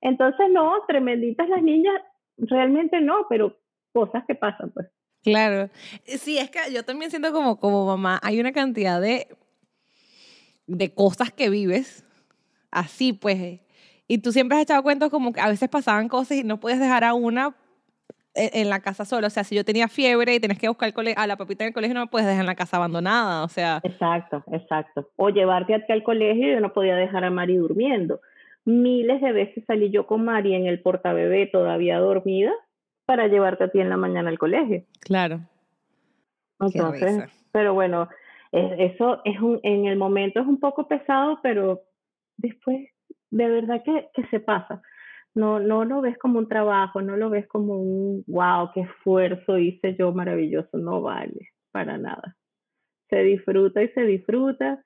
Entonces, no, tremenditas las niñas, realmente no, pero cosas que pasan, pues. Claro. Sí, es que yo también siento como, como mamá, hay una cantidad de, de cosas que vives así, pues. Y tú siempre has echado cuentos como que a veces pasaban cosas y no puedes dejar a una en, la casa sola. O sea, si yo tenía fiebre y tienes que buscar a la papita en el colegio, no me puedes dejar en la casa abandonada. O sea, Exacto, exacto. O llevarte a ti al colegio, yo no podía dejar a Mari durmiendo. Miles de veces salí yo con Mari en el portabebé todavía dormida para llevarte a ti en la mañana al colegio. claro. Entonces, pero bueno, es- eso es un, en el momento es un poco pesado, pero después de verdad que, que se pasa. No, no lo ves como un trabajo, no lo ves como un wow, qué esfuerzo hice yo maravilloso, no vale, para nada. Se disfruta y se disfruta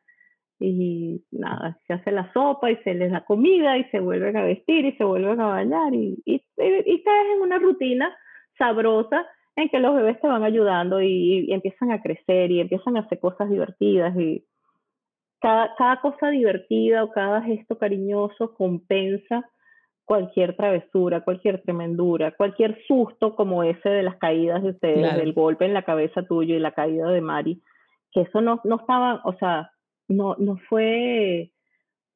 y nada, se hace la sopa y se les da comida y se vuelven a vestir y se vuelven a bañar y, y, y, caes en una rutina sabrosa en que los bebés te van ayudando y, y empiezan a crecer y empiezan a hacer cosas divertidas y cada, cada cosa divertida o cada gesto cariñoso compensa cualquier travesura, cualquier tremendura, cualquier susto como ese de las caídas de ustedes, Claro. del golpe en la cabeza tuyo y la caída de Mari, que eso no, no estaba, o sea, no, no fue,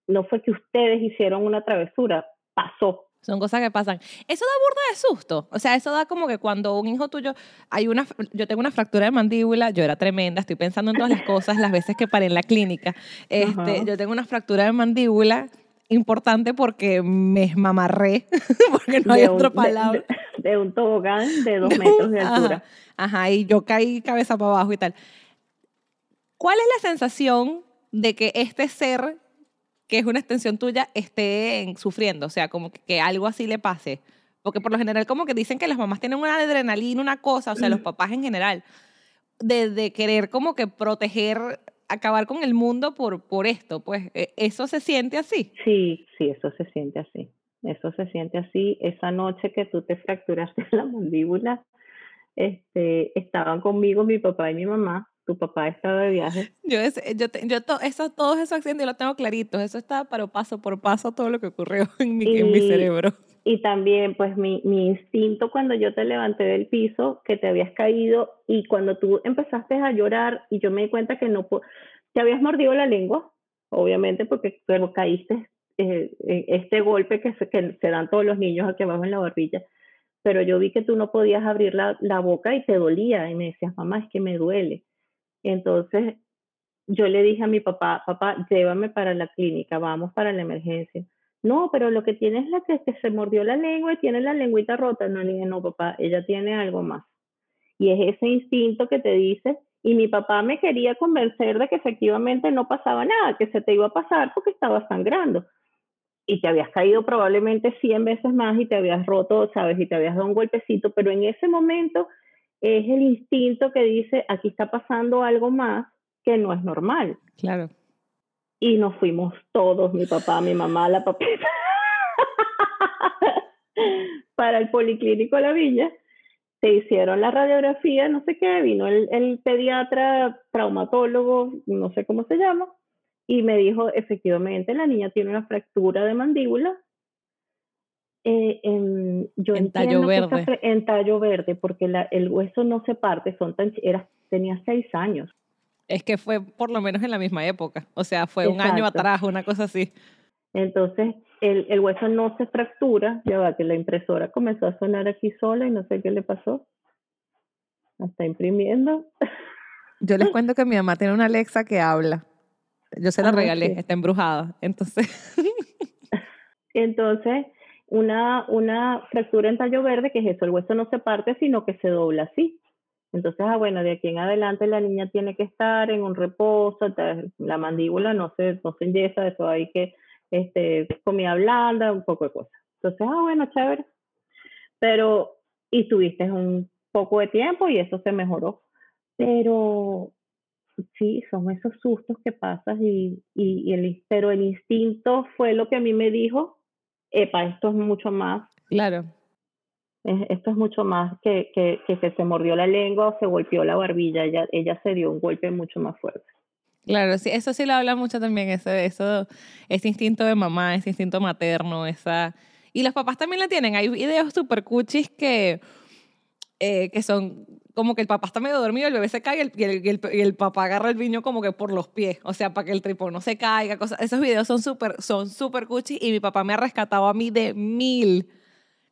no fue que ustedes hicieron una travesura, pasó. Son cosas que pasan. Eso da burda de susto. O sea, eso da como que cuando un hijo tuyo, hay una, yo tengo una fractura de mandíbula, yo era tremenda, estoy pensando en todas las cosas, las veces que paré en la clínica. Este, Ajá. yo tengo una fractura de mandíbula importante porque me mamarré, porque no hay de un- otra de- palabra. De, de un tobogán de dos metros de altura. Ajá, ajá, y yo caí cabeza para abajo y tal. ¿Cuál es la sensación de que este ser, que es una extensión tuya, esté en- sufriendo? O sea, como que, que algo así le pase. Porque por lo general como que dicen que las mamás tienen una adrenalina, una cosa, o sea, los papás en general, de, de querer como que proteger, acabar con el mundo por, por esto. Pues eh, eso se siente así. Sí, sí, eso se siente así. Eso se siente así. Esa noche que tú te fracturaste la mandíbula, este, estaban conmigo mi papá y mi mamá. Tu papá estaba de viaje. Yo, ese- yo, te- yo to- eso, todos esos accidentes yo los tengo claritos. Eso está para paso por paso todo lo que ocurrió en mi, en mi cerebro. Y también, pues, mi, mi instinto cuando yo te levanté del piso, que te habías caído, y cuando tú empezaste a llorar, y yo me di cuenta que no te habías mordido la lengua, obviamente, porque pero caíste eh, este golpe que se, que se dan todos los niños aquí abajo en la barbilla. Pero yo vi que tú no podías abrir la, la boca y te dolía, y me decías, mamá, es que me duele. Entonces, yo le dije a mi papá, papá, llévame para la clínica, vamos para la emergencia. No, pero lo que tiene es la que, se mordió la lengua y tiene la lengüita rota. No, le dije, no, papá, ella tiene algo más. Y es ese instinto que te dice, y mi papá me quería convencer de que efectivamente no pasaba nada, que se te iba a pasar porque estaba sangrando. Y te habías caído probablemente 100 veces más y te habías roto, ¿sabes? Y te habías dado un golpecito, pero en ese momento es el instinto que dice, aquí está pasando algo más que no es normal. Claro. Y nos fuimos todos, mi papá, mi mamá, la papita, para el Policlínico La Villa. Te hicieron la radiografía, no sé qué, vino el, el pediatra, traumatólogo, no sé cómo se llama, y me dijo, efectivamente, la niña tiene una fractura de mandíbula. Eh, en, yo En tallo verde. en tallo verde, porque la- el hueso no se parte, son tan, era, tenía seis años. Es que fue por lo menos en la misma época. O sea, fue un año atrás, una cosa así. Entonces, el, el hueso no se fractura, ya va que la impresora comenzó a sonar aquí sola y no sé qué le pasó. La está imprimiendo. Yo les cuento que mi mamá tiene una Alexa que habla. Yo se la Ah, regalé, sí. está embrujada. Entonces, Entonces, una, una fractura en tallo verde, que es eso, el hueso no se parte, sino que se dobla así. Entonces, ah, bueno, de aquí en adelante la niña tiene que estar en un reposo, la mandíbula no se, no se enyesa, eso hay que, este, comida blanda, un poco de cosas. Entonces, ah, bueno, chévere. Pero, y tuviste un poco de tiempo y eso se mejoró. Pero sí, son esos sustos que pasas y, y, el, pero el instinto fue lo que a mí me dijo, epa, esto es mucho más. Claro. esto es mucho más que, que, que, se mordió la lengua o se golpeó la barbilla, ella, ella se dio un golpe mucho más fuerte. Claro, sí, eso sí lo habla mucho también, eso, eso, ese instinto de mamá, ese instinto materno, esa... Y los papás también la tienen, hay videos super cuchis que, eh, que son como que el papá está medio dormido, el bebé se cae y el, y el, el, papá agarra el viño como que por los pies, o sea, para que el tripón no se caiga, cosas. Esos videos son súper son super cuchis y mi papá me ha rescatado a mí de mil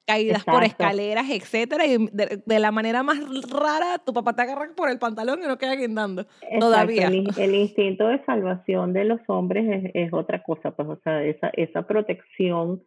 caídas por escaleras, etcétera, y de, la manera más rara, tu papá te agarra por el pantalón y no queda guindando. Todavía. El, instinto de salvación de los hombres es, es, otra cosa, pues, o sea, esa, esa protección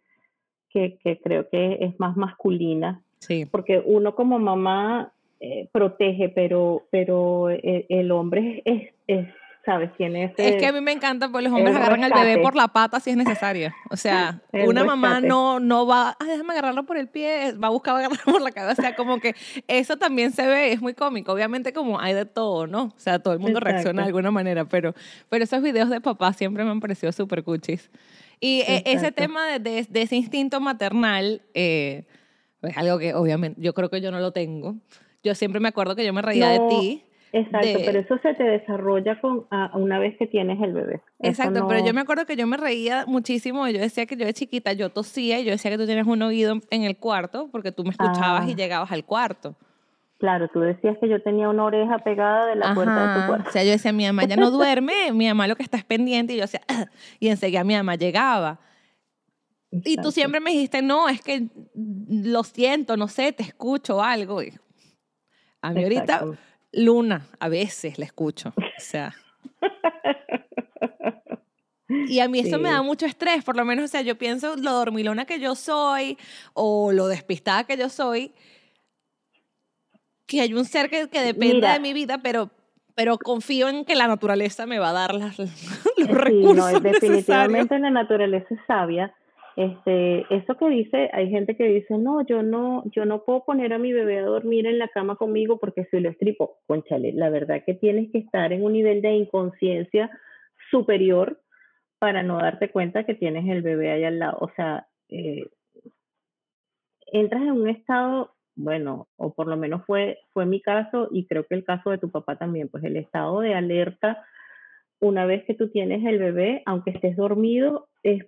que, que creo que es más masculina. Sí. Porque uno como mamá eh, protege, pero, pero el, el hombre es, es, ¿sabes? Tiene ese, es que a mí me encanta, porque los hombres agarran al bebé por la pata si es necesario. O sea, una mamá no, no va, ay, déjame agarrarlo por el pie, va a buscar agarrarlo por la cabeza. O sea, como que eso también se ve, es muy cómico. Obviamente como hay de todo, ¿no? O sea, todo el mundo reacciona de alguna manera, pero, pero esos videos de papá siempre me han parecido súper cuchis. Y eh, ese tema de, de, de, ese instinto maternal eh, es algo que obviamente yo creo que yo no lo tengo yo siempre me acuerdo que yo me reía de ti. Exacto, pero eso se te desarrolla con una vez que tienes el bebé. Exacto, pero yo me acuerdo que yo me reía muchísimo. Yo decía que yo de chiquita yo tosía y yo decía que tú tienes un oído en el cuarto porque tú me escuchabas y ah. llegabas al cuarto. Claro, tú decías que yo tenía una oreja pegada de la puerta de tu cuarto. O sea, yo decía, mi mamá ya no duerme, mi mamá lo que está es pendiente. Y yo decía, y enseguida mi mamá llegaba. Y tú siempre me dijiste, no, es que lo siento, no sé, te escucho algo. A mí ahorita, Luna, a veces la escucho. O sea. Y a mí eso me da mucho estrés, por lo menos, o sea, yo pienso lo dormilona que yo soy o lo despistada que yo soy, que hay un ser que, que depende de mi vida, pero, pero confío en que la naturaleza me va a dar las, los sí, recursos no, definitivamente la naturaleza es sabia este, eso que dice, hay gente que dice, no, yo no, yo no puedo poner a mi bebé a dormir en la cama conmigo porque si lo estripo, conchale, la verdad que tienes que estar en un nivel de inconsciencia superior para no darte cuenta que tienes el bebé ahí al lado. O sea, eh, entras en un estado, bueno, o por lo menos fue, fue mi caso y creo que el caso de tu papá también, pues el estado de alerta una vez que tú tienes el bebé, aunque estés dormido, es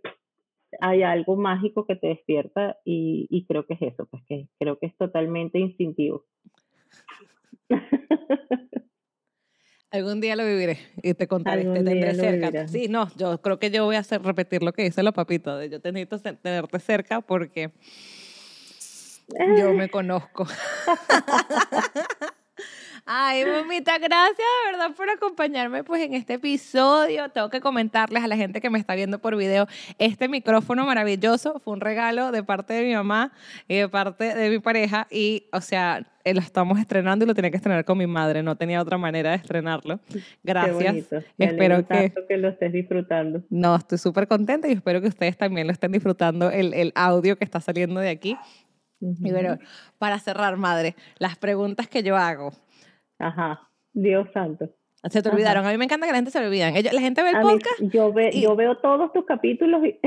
hay algo mágico que te despierta y, creo que es eso, pues que creo que es totalmente instintivo. Algún día lo viviré y te contaré, te tendré cerca. Sí, no, yo creo que yo voy a hacer repetir lo que dice la papita, de yo te necesito tenerte cerca porque yo me conozco. Ay, mamita, gracias de verdad por acompañarme pues en este episodio. Tengo que comentarles a la gente que me está viendo por video, este micrófono maravilloso fue un regalo de parte de mi mamá y de parte de mi pareja y, o sea, eh, lo estamos estrenando y lo tenía que estrenar con mi madre, no tenía otra manera de estrenarlo. Gracias. espero que, que lo estés disfrutando. No, estoy súper contenta y espero que ustedes también lo estén disfrutando el, el audio que está saliendo de aquí. Y bueno, para cerrar, madre, las preguntas que yo hago. Ajá, Dios santo. Se te olvidaron. A mí me encanta que la gente se olvidan. La gente ve el podcast. yo, yo veo todos tus capítulos y...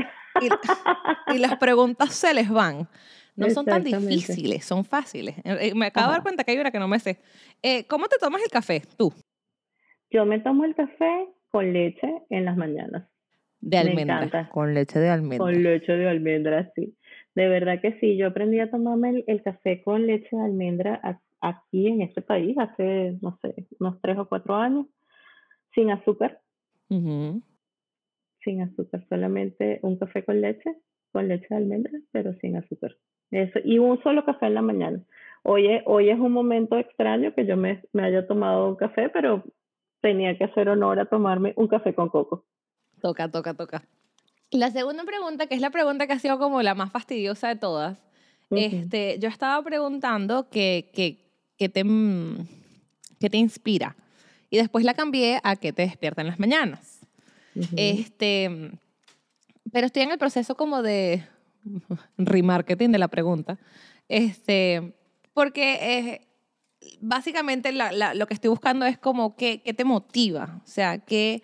y, las preguntas se les van. No son tan difíciles, son fáciles. Eh, eh, me acabo de dar cuenta que hay una que no me sé. Eh, ¿Cómo te tomas el café tú? Yo me tomo el café con leche en las mañanas. De almendra. Con leche de almendra. Con leche de almendra, sí. De verdad que sí. Yo aprendí a tomarme el, el café con leche de almendra aquí en este país hace, no sé, unos tres o cuatro años, sin azúcar. Sin azúcar, solamente un café con leche, con leche de almendras, pero sin azúcar. Eso, y un solo café en la mañana. Hoy es, hoy es un momento extraño que yo me, me haya tomado un café, pero tenía que hacer honor a tomarme un café con coco. Toca, toca, toca. La segunda pregunta, que es la pregunta que ha sido como la más fastidiosa de todas, este, yo estaba preguntando que, que, ¿qué te, mm, qué te inspira? Y después la cambié a qué te despierta en las mañanas. este, pero estoy en el proceso como de remarketing de la pregunta. Este, porque básicamente lo que estoy buscando es como qué, qué te motiva, o sea, que,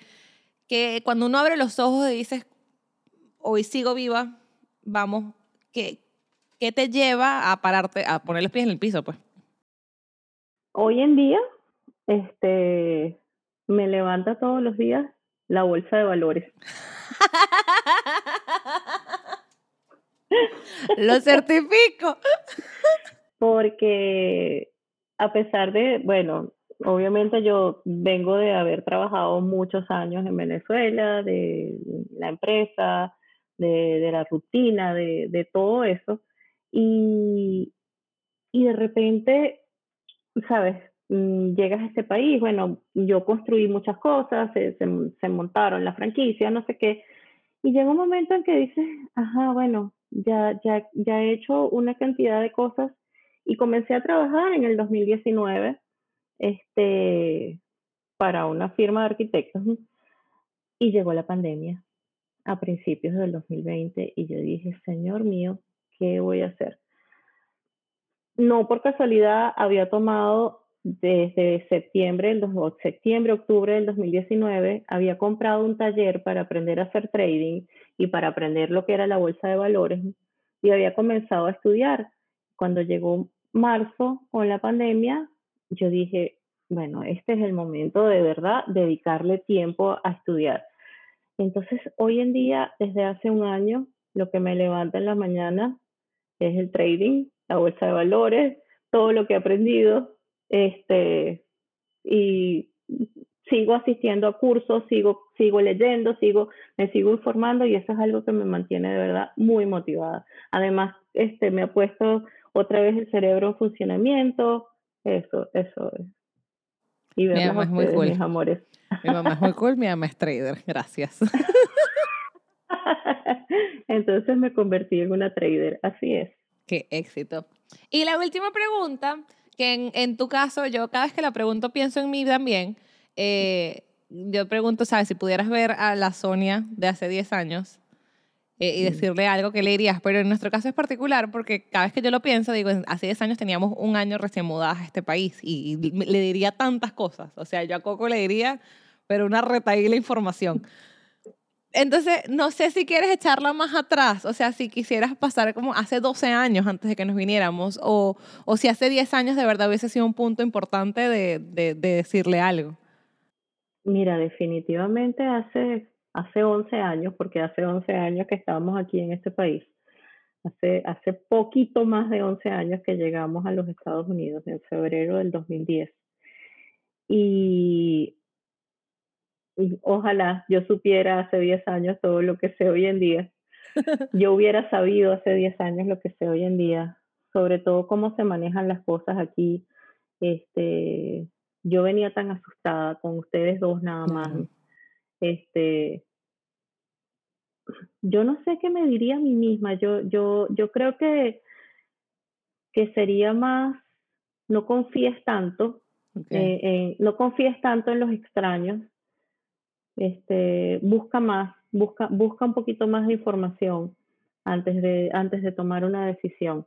que cuando uno abre los ojos y dices, hoy sigo viva, vamos, ¿qué, ¿qué te lleva a pararte, a poner los pies en el piso, pues? Hoy en día, este, me levanta todos los días la bolsa de valores. Lo certifico. Porque a pesar de, bueno, obviamente yo vengo de haber trabajado muchos años en Venezuela, de la empresa, de, la rutina, de, todo eso. Y, y de repente, ¿sabes? Mm, llegas a este país, bueno, yo construí muchas cosas, se, se, montaron la franquicia, no sé qué, y llega un momento en que dices, ajá, bueno, ya, ya, ya he hecho una cantidad de cosas y comencé a trabajar en el 2019 este, para una firma de arquitectos y llegó la pandemia a principios del 2020 y yo dije, Señor mío, ¿qué voy a hacer? No por casualidad había tomado desde septiembre, septiembre, octubre del 2019, había comprado un taller para aprender a hacer trading y para aprender lo que era la bolsa de valores y había comenzado a estudiar. Cuando llegó marzo con la pandemia, yo dije, bueno, este es el momento de verdad dedicarle tiempo a estudiar. Entonces, hoy en día, desde hace un año, lo que me levanta en la mañana es el trading, la bolsa de valores, todo lo que he aprendido, este, y sigo asistiendo a cursos, sigo, sigo leyendo, sigo, me sigo informando y eso es algo que me mantiene de verdad muy motivada. Además, este, me ha puesto otra vez el cerebro en funcionamiento, eso, eso es. Y mi mamá es muy cool. mis amores. Mi mamá es muy cool, mi mamá es trader, gracias. Entonces me convertí en una trader, así es. Qué éxito. Y la última pregunta, que en, en tu caso, yo cada vez que la pregunto pienso en mí también. Eh, yo pregunto, ¿sabes? Si pudieras ver a la Sonia de hace 10 años, eh, y decirle algo que le dirías. Pero en nuestro caso es particular porque cada vez que yo lo pienso, digo, hace 10 años teníamos un año recién mudadas a este país y, le diría tantas cosas. O sea, yo a Coco le diría, pero una retaíla información. Entonces, no sé si quieres echarla más atrás, o sea, si quisieras pasar como hace 12 años antes de que nos viniéramos, o, o si hace 10 años de verdad hubiese sido un punto importante de, de, de decirle algo. Mira, definitivamente hace hace 11 años, porque hace 11 años que estábamos aquí en este país. Hace, hace poquito más de 11 años que llegamos a los Estados Unidos, en febrero del 2010. Y, y ojalá yo supiera hace 10 años todo lo que sé hoy en día. Yo hubiera sabido hace 10 años lo que sé hoy en día, sobre todo cómo se manejan las cosas aquí. Este, yo venía tan asustada con ustedes dos nada más. Este, yo no sé qué me diría a mí misma. Yo, yo, yo creo que, que sería más, no confíes tanto, eh, no confíes tanto en los extraños. Este, busca más, busca, busca un poquito más de información antes de, antes de tomar una decisión.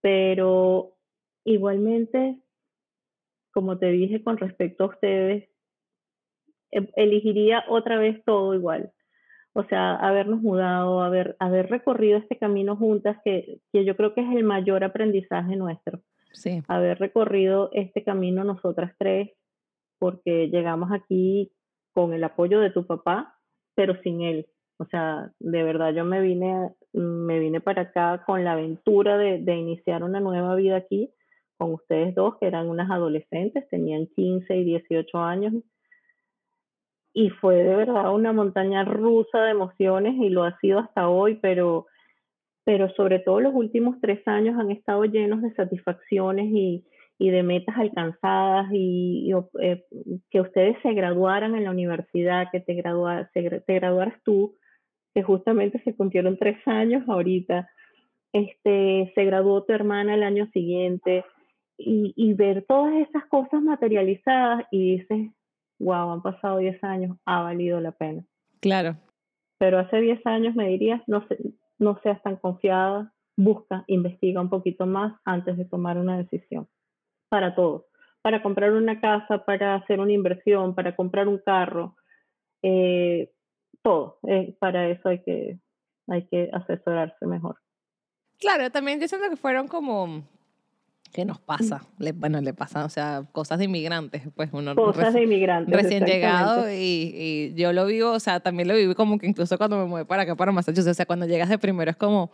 Pero igualmente, como te dije con respecto a ustedes, Em, elegiría otra vez todo igual. O sea, habernos mudado, haber, haber recorrido este camino juntas, que, que yo creo que es el mayor aprendizaje nuestro. Sí. Haber recorrido este camino nosotras tres, porque llegamos aquí con el apoyo de tu papá, pero sin él. O sea, de verdad yo me vine, me vine para acá con la aventura de, iniciar una nueva vida aquí, con ustedes dos, que eran unas adolescentes, tenían 15 y 18 años, y fue de verdad una montaña rusa de emociones y lo ha sido hasta hoy, pero, pero sobre todo los últimos tres años han estado llenos de satisfacciones y, y de metas alcanzadas y, eh, que ustedes se graduaran en la universidad, que te, gradua, te graduaras tú, que justamente se cumplieron tres años ahorita, este, se graduó tu hermana el año siguiente y, y ver todas esas cosas materializadas y dices, wow, han pasado 10 años, ha valido la pena. Claro. Pero hace 10 años me dirías, no, no seas tan confiada, busca, investiga un poquito más antes de tomar una decisión. Para todo, para comprar una casa, para hacer una inversión, para comprar un carro, eh, todo. Eh, para eso hay que, hay que asesorarse mejor. Claro, también yo siento que fueron como ¿Qué nos pasa? Le, bueno, le pasa, o sea, cosas de inmigrantes, pues uno cosas de inmigrantes, recién llegado y, y, yo lo vivo, o sea, también lo viví como que incluso cuando me mueve para acá, para Massachusetts, o sea, cuando llegas de primero es como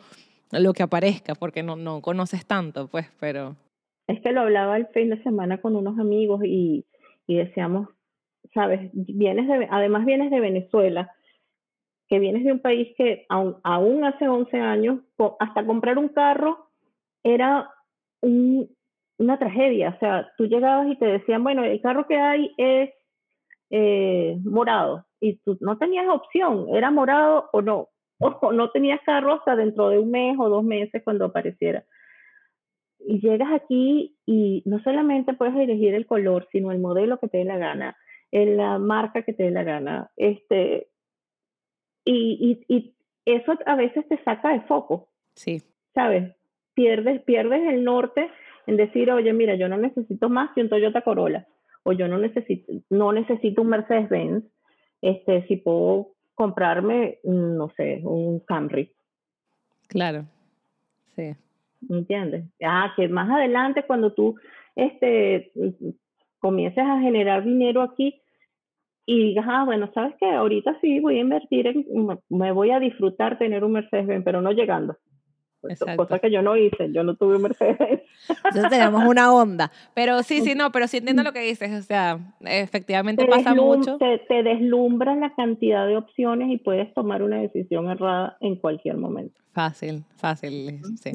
lo que aparezca, porque no, no conoces tanto, pues, pero... Es que lo hablaba el fin de semana con unos amigos y, y decíamos, sabes, vienes de, además vienes de Venezuela, que vienes de un país que aún, aún hace 11 años, hasta comprar un carro era una tragedia. O sea, tú llegabas y te decían, bueno, el carro que hay es eh, morado y tú no tenías opción, era morado o no, o no tenías carro hasta dentro de un mes o dos meses cuando apareciera. Y llegas aquí y no solamente puedes elegir el color, sino el modelo que te dé la gana, la marca que te dé la gana. Este, y, y, y eso a veces te saca de foco. Sí. ¿Sabes? pierdes, pierdes el norte en decir, oye, mira, yo no necesito más que un Toyota Corolla, o yo no necesito, no necesito un Mercedes-Benz, este, si puedo comprarme, no sé, un Camry. Claro, sí. ¿Entiendes? Ah, que más adelante cuando tú este, comiences a generar dinero aquí y digas, ah, bueno, sabes que ahorita sí voy a invertir, en, me voy a disfrutar tener un Mercedes-Benz, pero no llegando. Cosa que yo no hice, yo no tuve un Mercedes. Entonces teníamos una onda. Pero sí, sí, no, pero sí entiendo lo que dices. O sea, efectivamente pasa mucho. Te, te deslumbra la cantidad de opciones y puedes tomar una decisión errada en cualquier momento. Fácil, fácil, sí.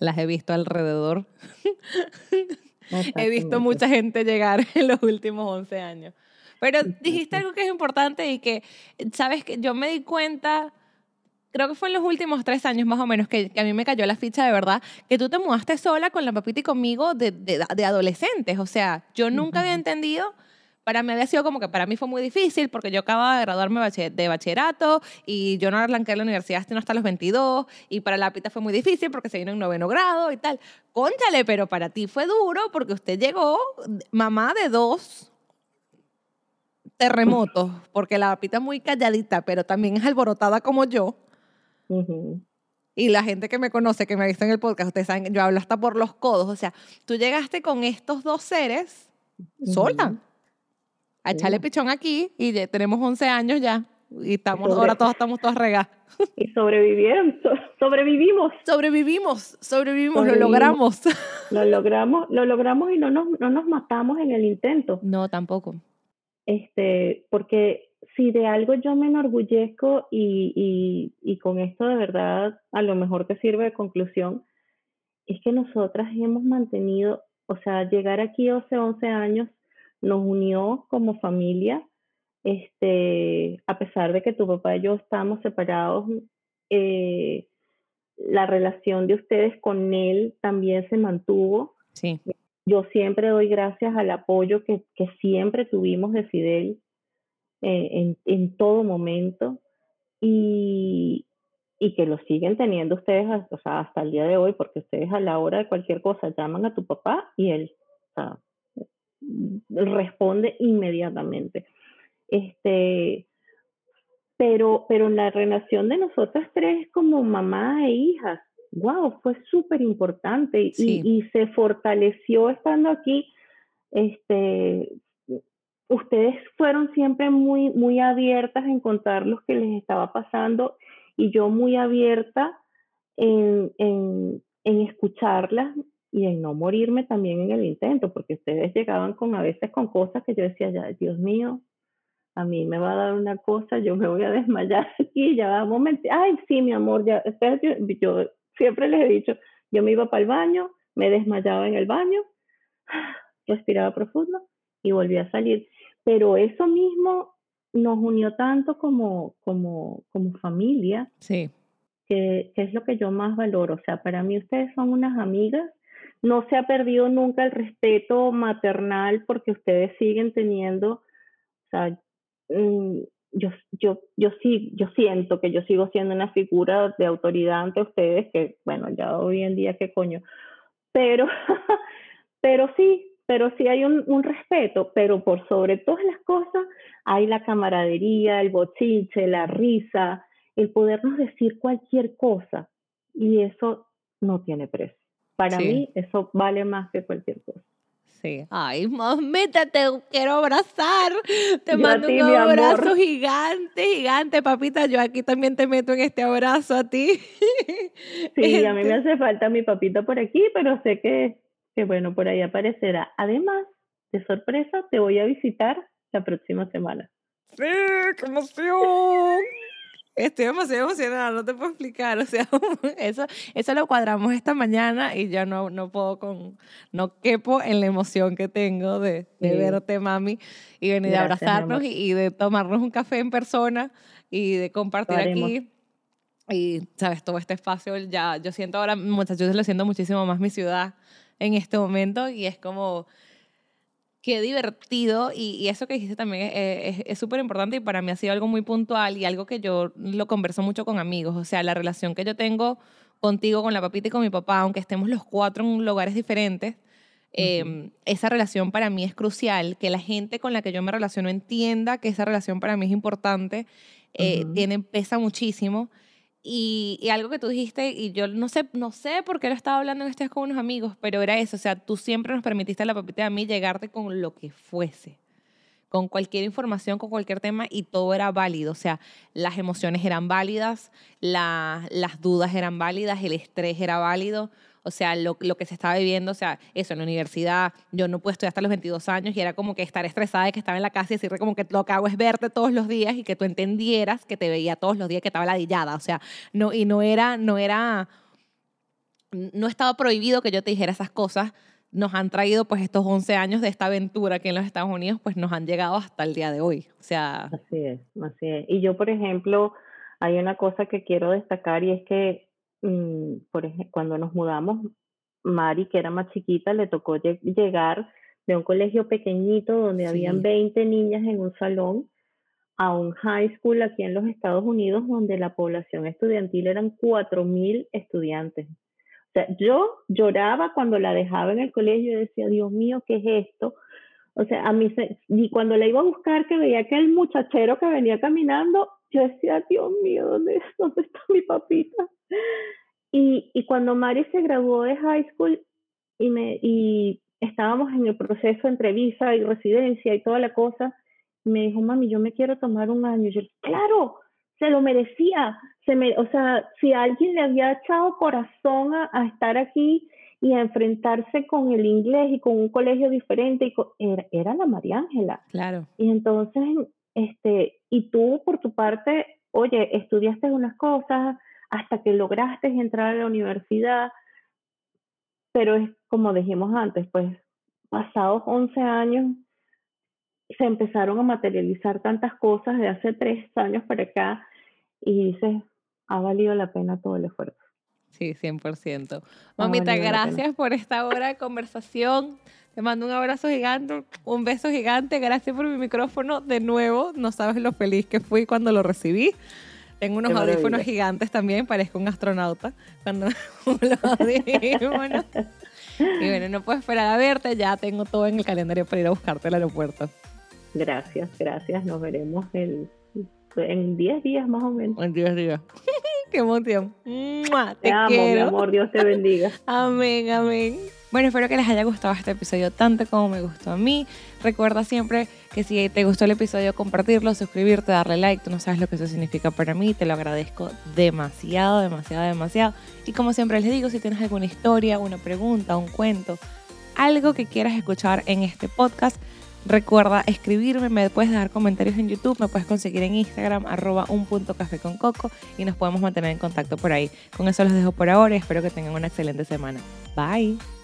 Las he visto alrededor. he visto mucha gente llegar en los últimos 11 años. Pero dijiste algo que es importante y que, sabes que yo me di cuenta creo que fue en los últimos tres años más o menos que, a mí me cayó la ficha de verdad, que tú te mudaste sola con la papita y conmigo de, de, adolescentes. O sea, yo nunca había entendido, para mí había sido como que para mí fue muy difícil porque yo acababa de graduarme de bachillerato y yo no arranqué la universidad hasta los 22 y para la pita fue muy difícil porque se vino en noveno grado y tal. Cónchale, pero para ti fue duro porque usted llegó mamá de dos terremotos, porque la pita es muy calladita, pero también es alborotada como yo. Y la gente que me conoce, que me ha visto en el podcast, ustedes saben, yo hablo hasta por los codos. O sea, tú llegaste con estos dos seres sola. A echarle pichón aquí y ya tenemos 11 años ya. Y estamos, ahora todos estamos todas regadas. Y sobrevivieron, sobrevivimos. Sobrevivimos, sobrevivimos, lo logramos. Lo logramos, lo logramos y no nos, no nos matamos en el intento. No, tampoco. Este, porque si de algo yo me enorgullezco y, y, y, con esto de verdad a lo mejor te sirve de conclusión, es que nosotras hemos mantenido, o sea, llegar aquí hace 11 años nos unió como familia, este, a pesar de que tu papá y yo estamos separados, eh, la relación de ustedes con él también se mantuvo. Sí. Yo siempre doy gracias al apoyo que, que siempre tuvimos de Fidel eh, en, en, todo momento y, y, que lo siguen teniendo ustedes o sea, hasta el día de hoy, porque ustedes a la hora de cualquier cosa llaman a tu papá y él responde inmediatamente. Este, pero, pero la relación de nosotras tres como mamá e hijas, wow, fue súper importante y, y, se fortaleció estando aquí. Este, ustedes fueron siempre muy, muy abiertas en contar lo que les estaba pasando y yo muy abierta en, en, en escucharlas y en no morirme también en el intento, porque ustedes llegaban con a veces con cosas que yo decía, ya, Dios mío, a mí me va a dar una cosa, yo me voy a desmayar aquí, ya va un momento, ay, sí, mi amor, ya, yo, siempre les he dicho, yo me iba para el baño, me desmayaba en el baño, respiraba profundo y volví a salir pero eso mismo nos unió tanto como, como, como familia. Sí. Que, que, es lo que yo más valoro. O sea, para mí ustedes son unas amigas. No se ha perdido nunca el respeto maternal porque ustedes siguen teniendo, o sea, mm, yo, yo, yo sí, yo siento que yo sigo siendo una figura de autoridad ante ustedes, que bueno, ya hoy en día qué coño, pero pero sí, pero sí hay un, un, respeto, pero por sobre todas las cosas hay la camaradería, el bochinche, la risa, el podernos decir cualquier cosa y eso no tiene precio. Para mí eso vale más que cualquier cosa. Sí. Ay, mamita, te quiero abrazar. Te mando un abrazo gigante, gigante, papita. Yo aquí también te meto en este abrazo a ti. Sí, a mí me hace falta mi papita por aquí, pero sé que, que, bueno, por ahí aparecerá. Además, de sorpresa, te voy a visitar la próxima semana. ¡Sí! ¡Qué emoción! Estoy demasiado emocionada, no te puedo explicar. O sea, eso, eso lo cuadramos esta mañana y ya no, no puedo con, no quepo en la emoción que tengo de, de verte, mami, y venir a abrazarnos y, de tomarnos un café en persona y de compartir aquí. Y, sabes, todo este espacio, ya, yo siento ahora, muchachos, lo siento muchísimo más mi ciudad en este momento y es como Qué divertido y, eso que dijiste también es súper importante y para mí ha sido algo muy puntual y algo que yo lo converso mucho con amigos, o sea, la relación que yo tengo contigo, con la papita y con mi papá, aunque estemos los cuatro en lugares diferentes, em, esa relación para mí es crucial, que la gente con la que yo me relaciono entienda que esa relación para mí es importante, eh, tiene, pesa muchísimo y, algo que tú dijiste, y yo no sé, no sé por qué lo estaba hablando en este con unos amigos, pero era eso, o sea, tú siempre nos permitiste a la papita y a mí llegarte con lo que fuese, con cualquier información, con cualquier tema, y todo era válido, o sea, las emociones eran válidas, las dudas eran válidas, el estrés era válido, o sea, lo, que se estaba viviendo, o sea, eso, en la universidad, yo no pude estudiar hasta los 22 años y era como que estar estresada de que estaba en la casa y decirte como que lo que hago es verte todos los días y que tú entendieras que te veía todos los días que estaba ladillada, o sea, no, y no era, no era, no estaba prohibido que yo te dijera esas cosas, nos han traído pues estos 11 años de esta aventura aquí en los Estados Unidos, pues nos han llegado hasta el día de hoy, o sea. Así es, así es. Y yo, por ejemplo, hay una cosa que quiero destacar y es que Mm, por ejemplo, cuando nos mudamos, Mari, que era más chiquita, le tocó llegar de un colegio pequeñito donde habían 20 niñas en un salón a un high school aquí en los Estados Unidos donde la población estudiantil eran 4.000 estudiantes. O sea, yo lloraba cuando la dejaba en el colegio y decía, Dios mío, ¿qué es esto? O sea, a mí, y cuando la iba a buscar, que veía que el muchachero que venía caminando, yo decía, Dios mío, ¿dónde, dónde está mi papita? Y, y cuando Mari se graduó de high school y, me, y estábamos en el proceso entre visa y residencia y toda la cosa, me dijo, mami, yo me quiero tomar un año. Y yo, claro, se lo merecía. Se me, o sea, si alguien le había echado corazón a, a, estar aquí y a enfrentarse con el inglés y con un colegio diferente, y era, era, la María Ángela. Claro. Y entonces, este, y tú por tu parte, oye, estudiaste unas cosas, hasta que lograste entrar a la universidad, pero es como dijimos antes, pues pasados 11 años se empezaron a materializar tantas cosas de hace tres años para acá y dices, ha valido la pena todo el esfuerzo. Sí, 100%. Mamita, gracias por esta hora de conversación. Te mando un abrazo gigante, un beso gigante. Gracias por mi micrófono de nuevo. No sabes lo feliz que fui cuando lo recibí. Tengo unos audífonos gigantes también, parezco un astronauta cuando los audífonos. Y bueno, no puedo esperar a verte, ya tengo todo en el calendario para ir a buscarte al aeropuerto. Gracias, gracias. Nos veremos en 10 días más o menos. En 10 días. Qué emoción. Te, te amo, mi amor. Dios te bendiga. amén, amén. Bueno, espero que les haya gustado este episodio tanto como me gustó a mí. Recuerda siempre que si te gustó el episodio, compartirlo, suscribirte, darle like. Tú no sabes lo que eso significa para mí. Te lo agradezco demasiado, demasiado, demasiado. Y como siempre les digo, si tienes alguna historia, una pregunta, un cuento, algo que quieras escuchar en este podcast, Recuerda escribirme, me puedes dejar comentarios en YouTube, me puedes conseguir en Instagram, arroba un punto café y nos podemos mantener en contacto por ahí. Con eso los dejo por ahora y espero que tengan una excelente semana. Bye.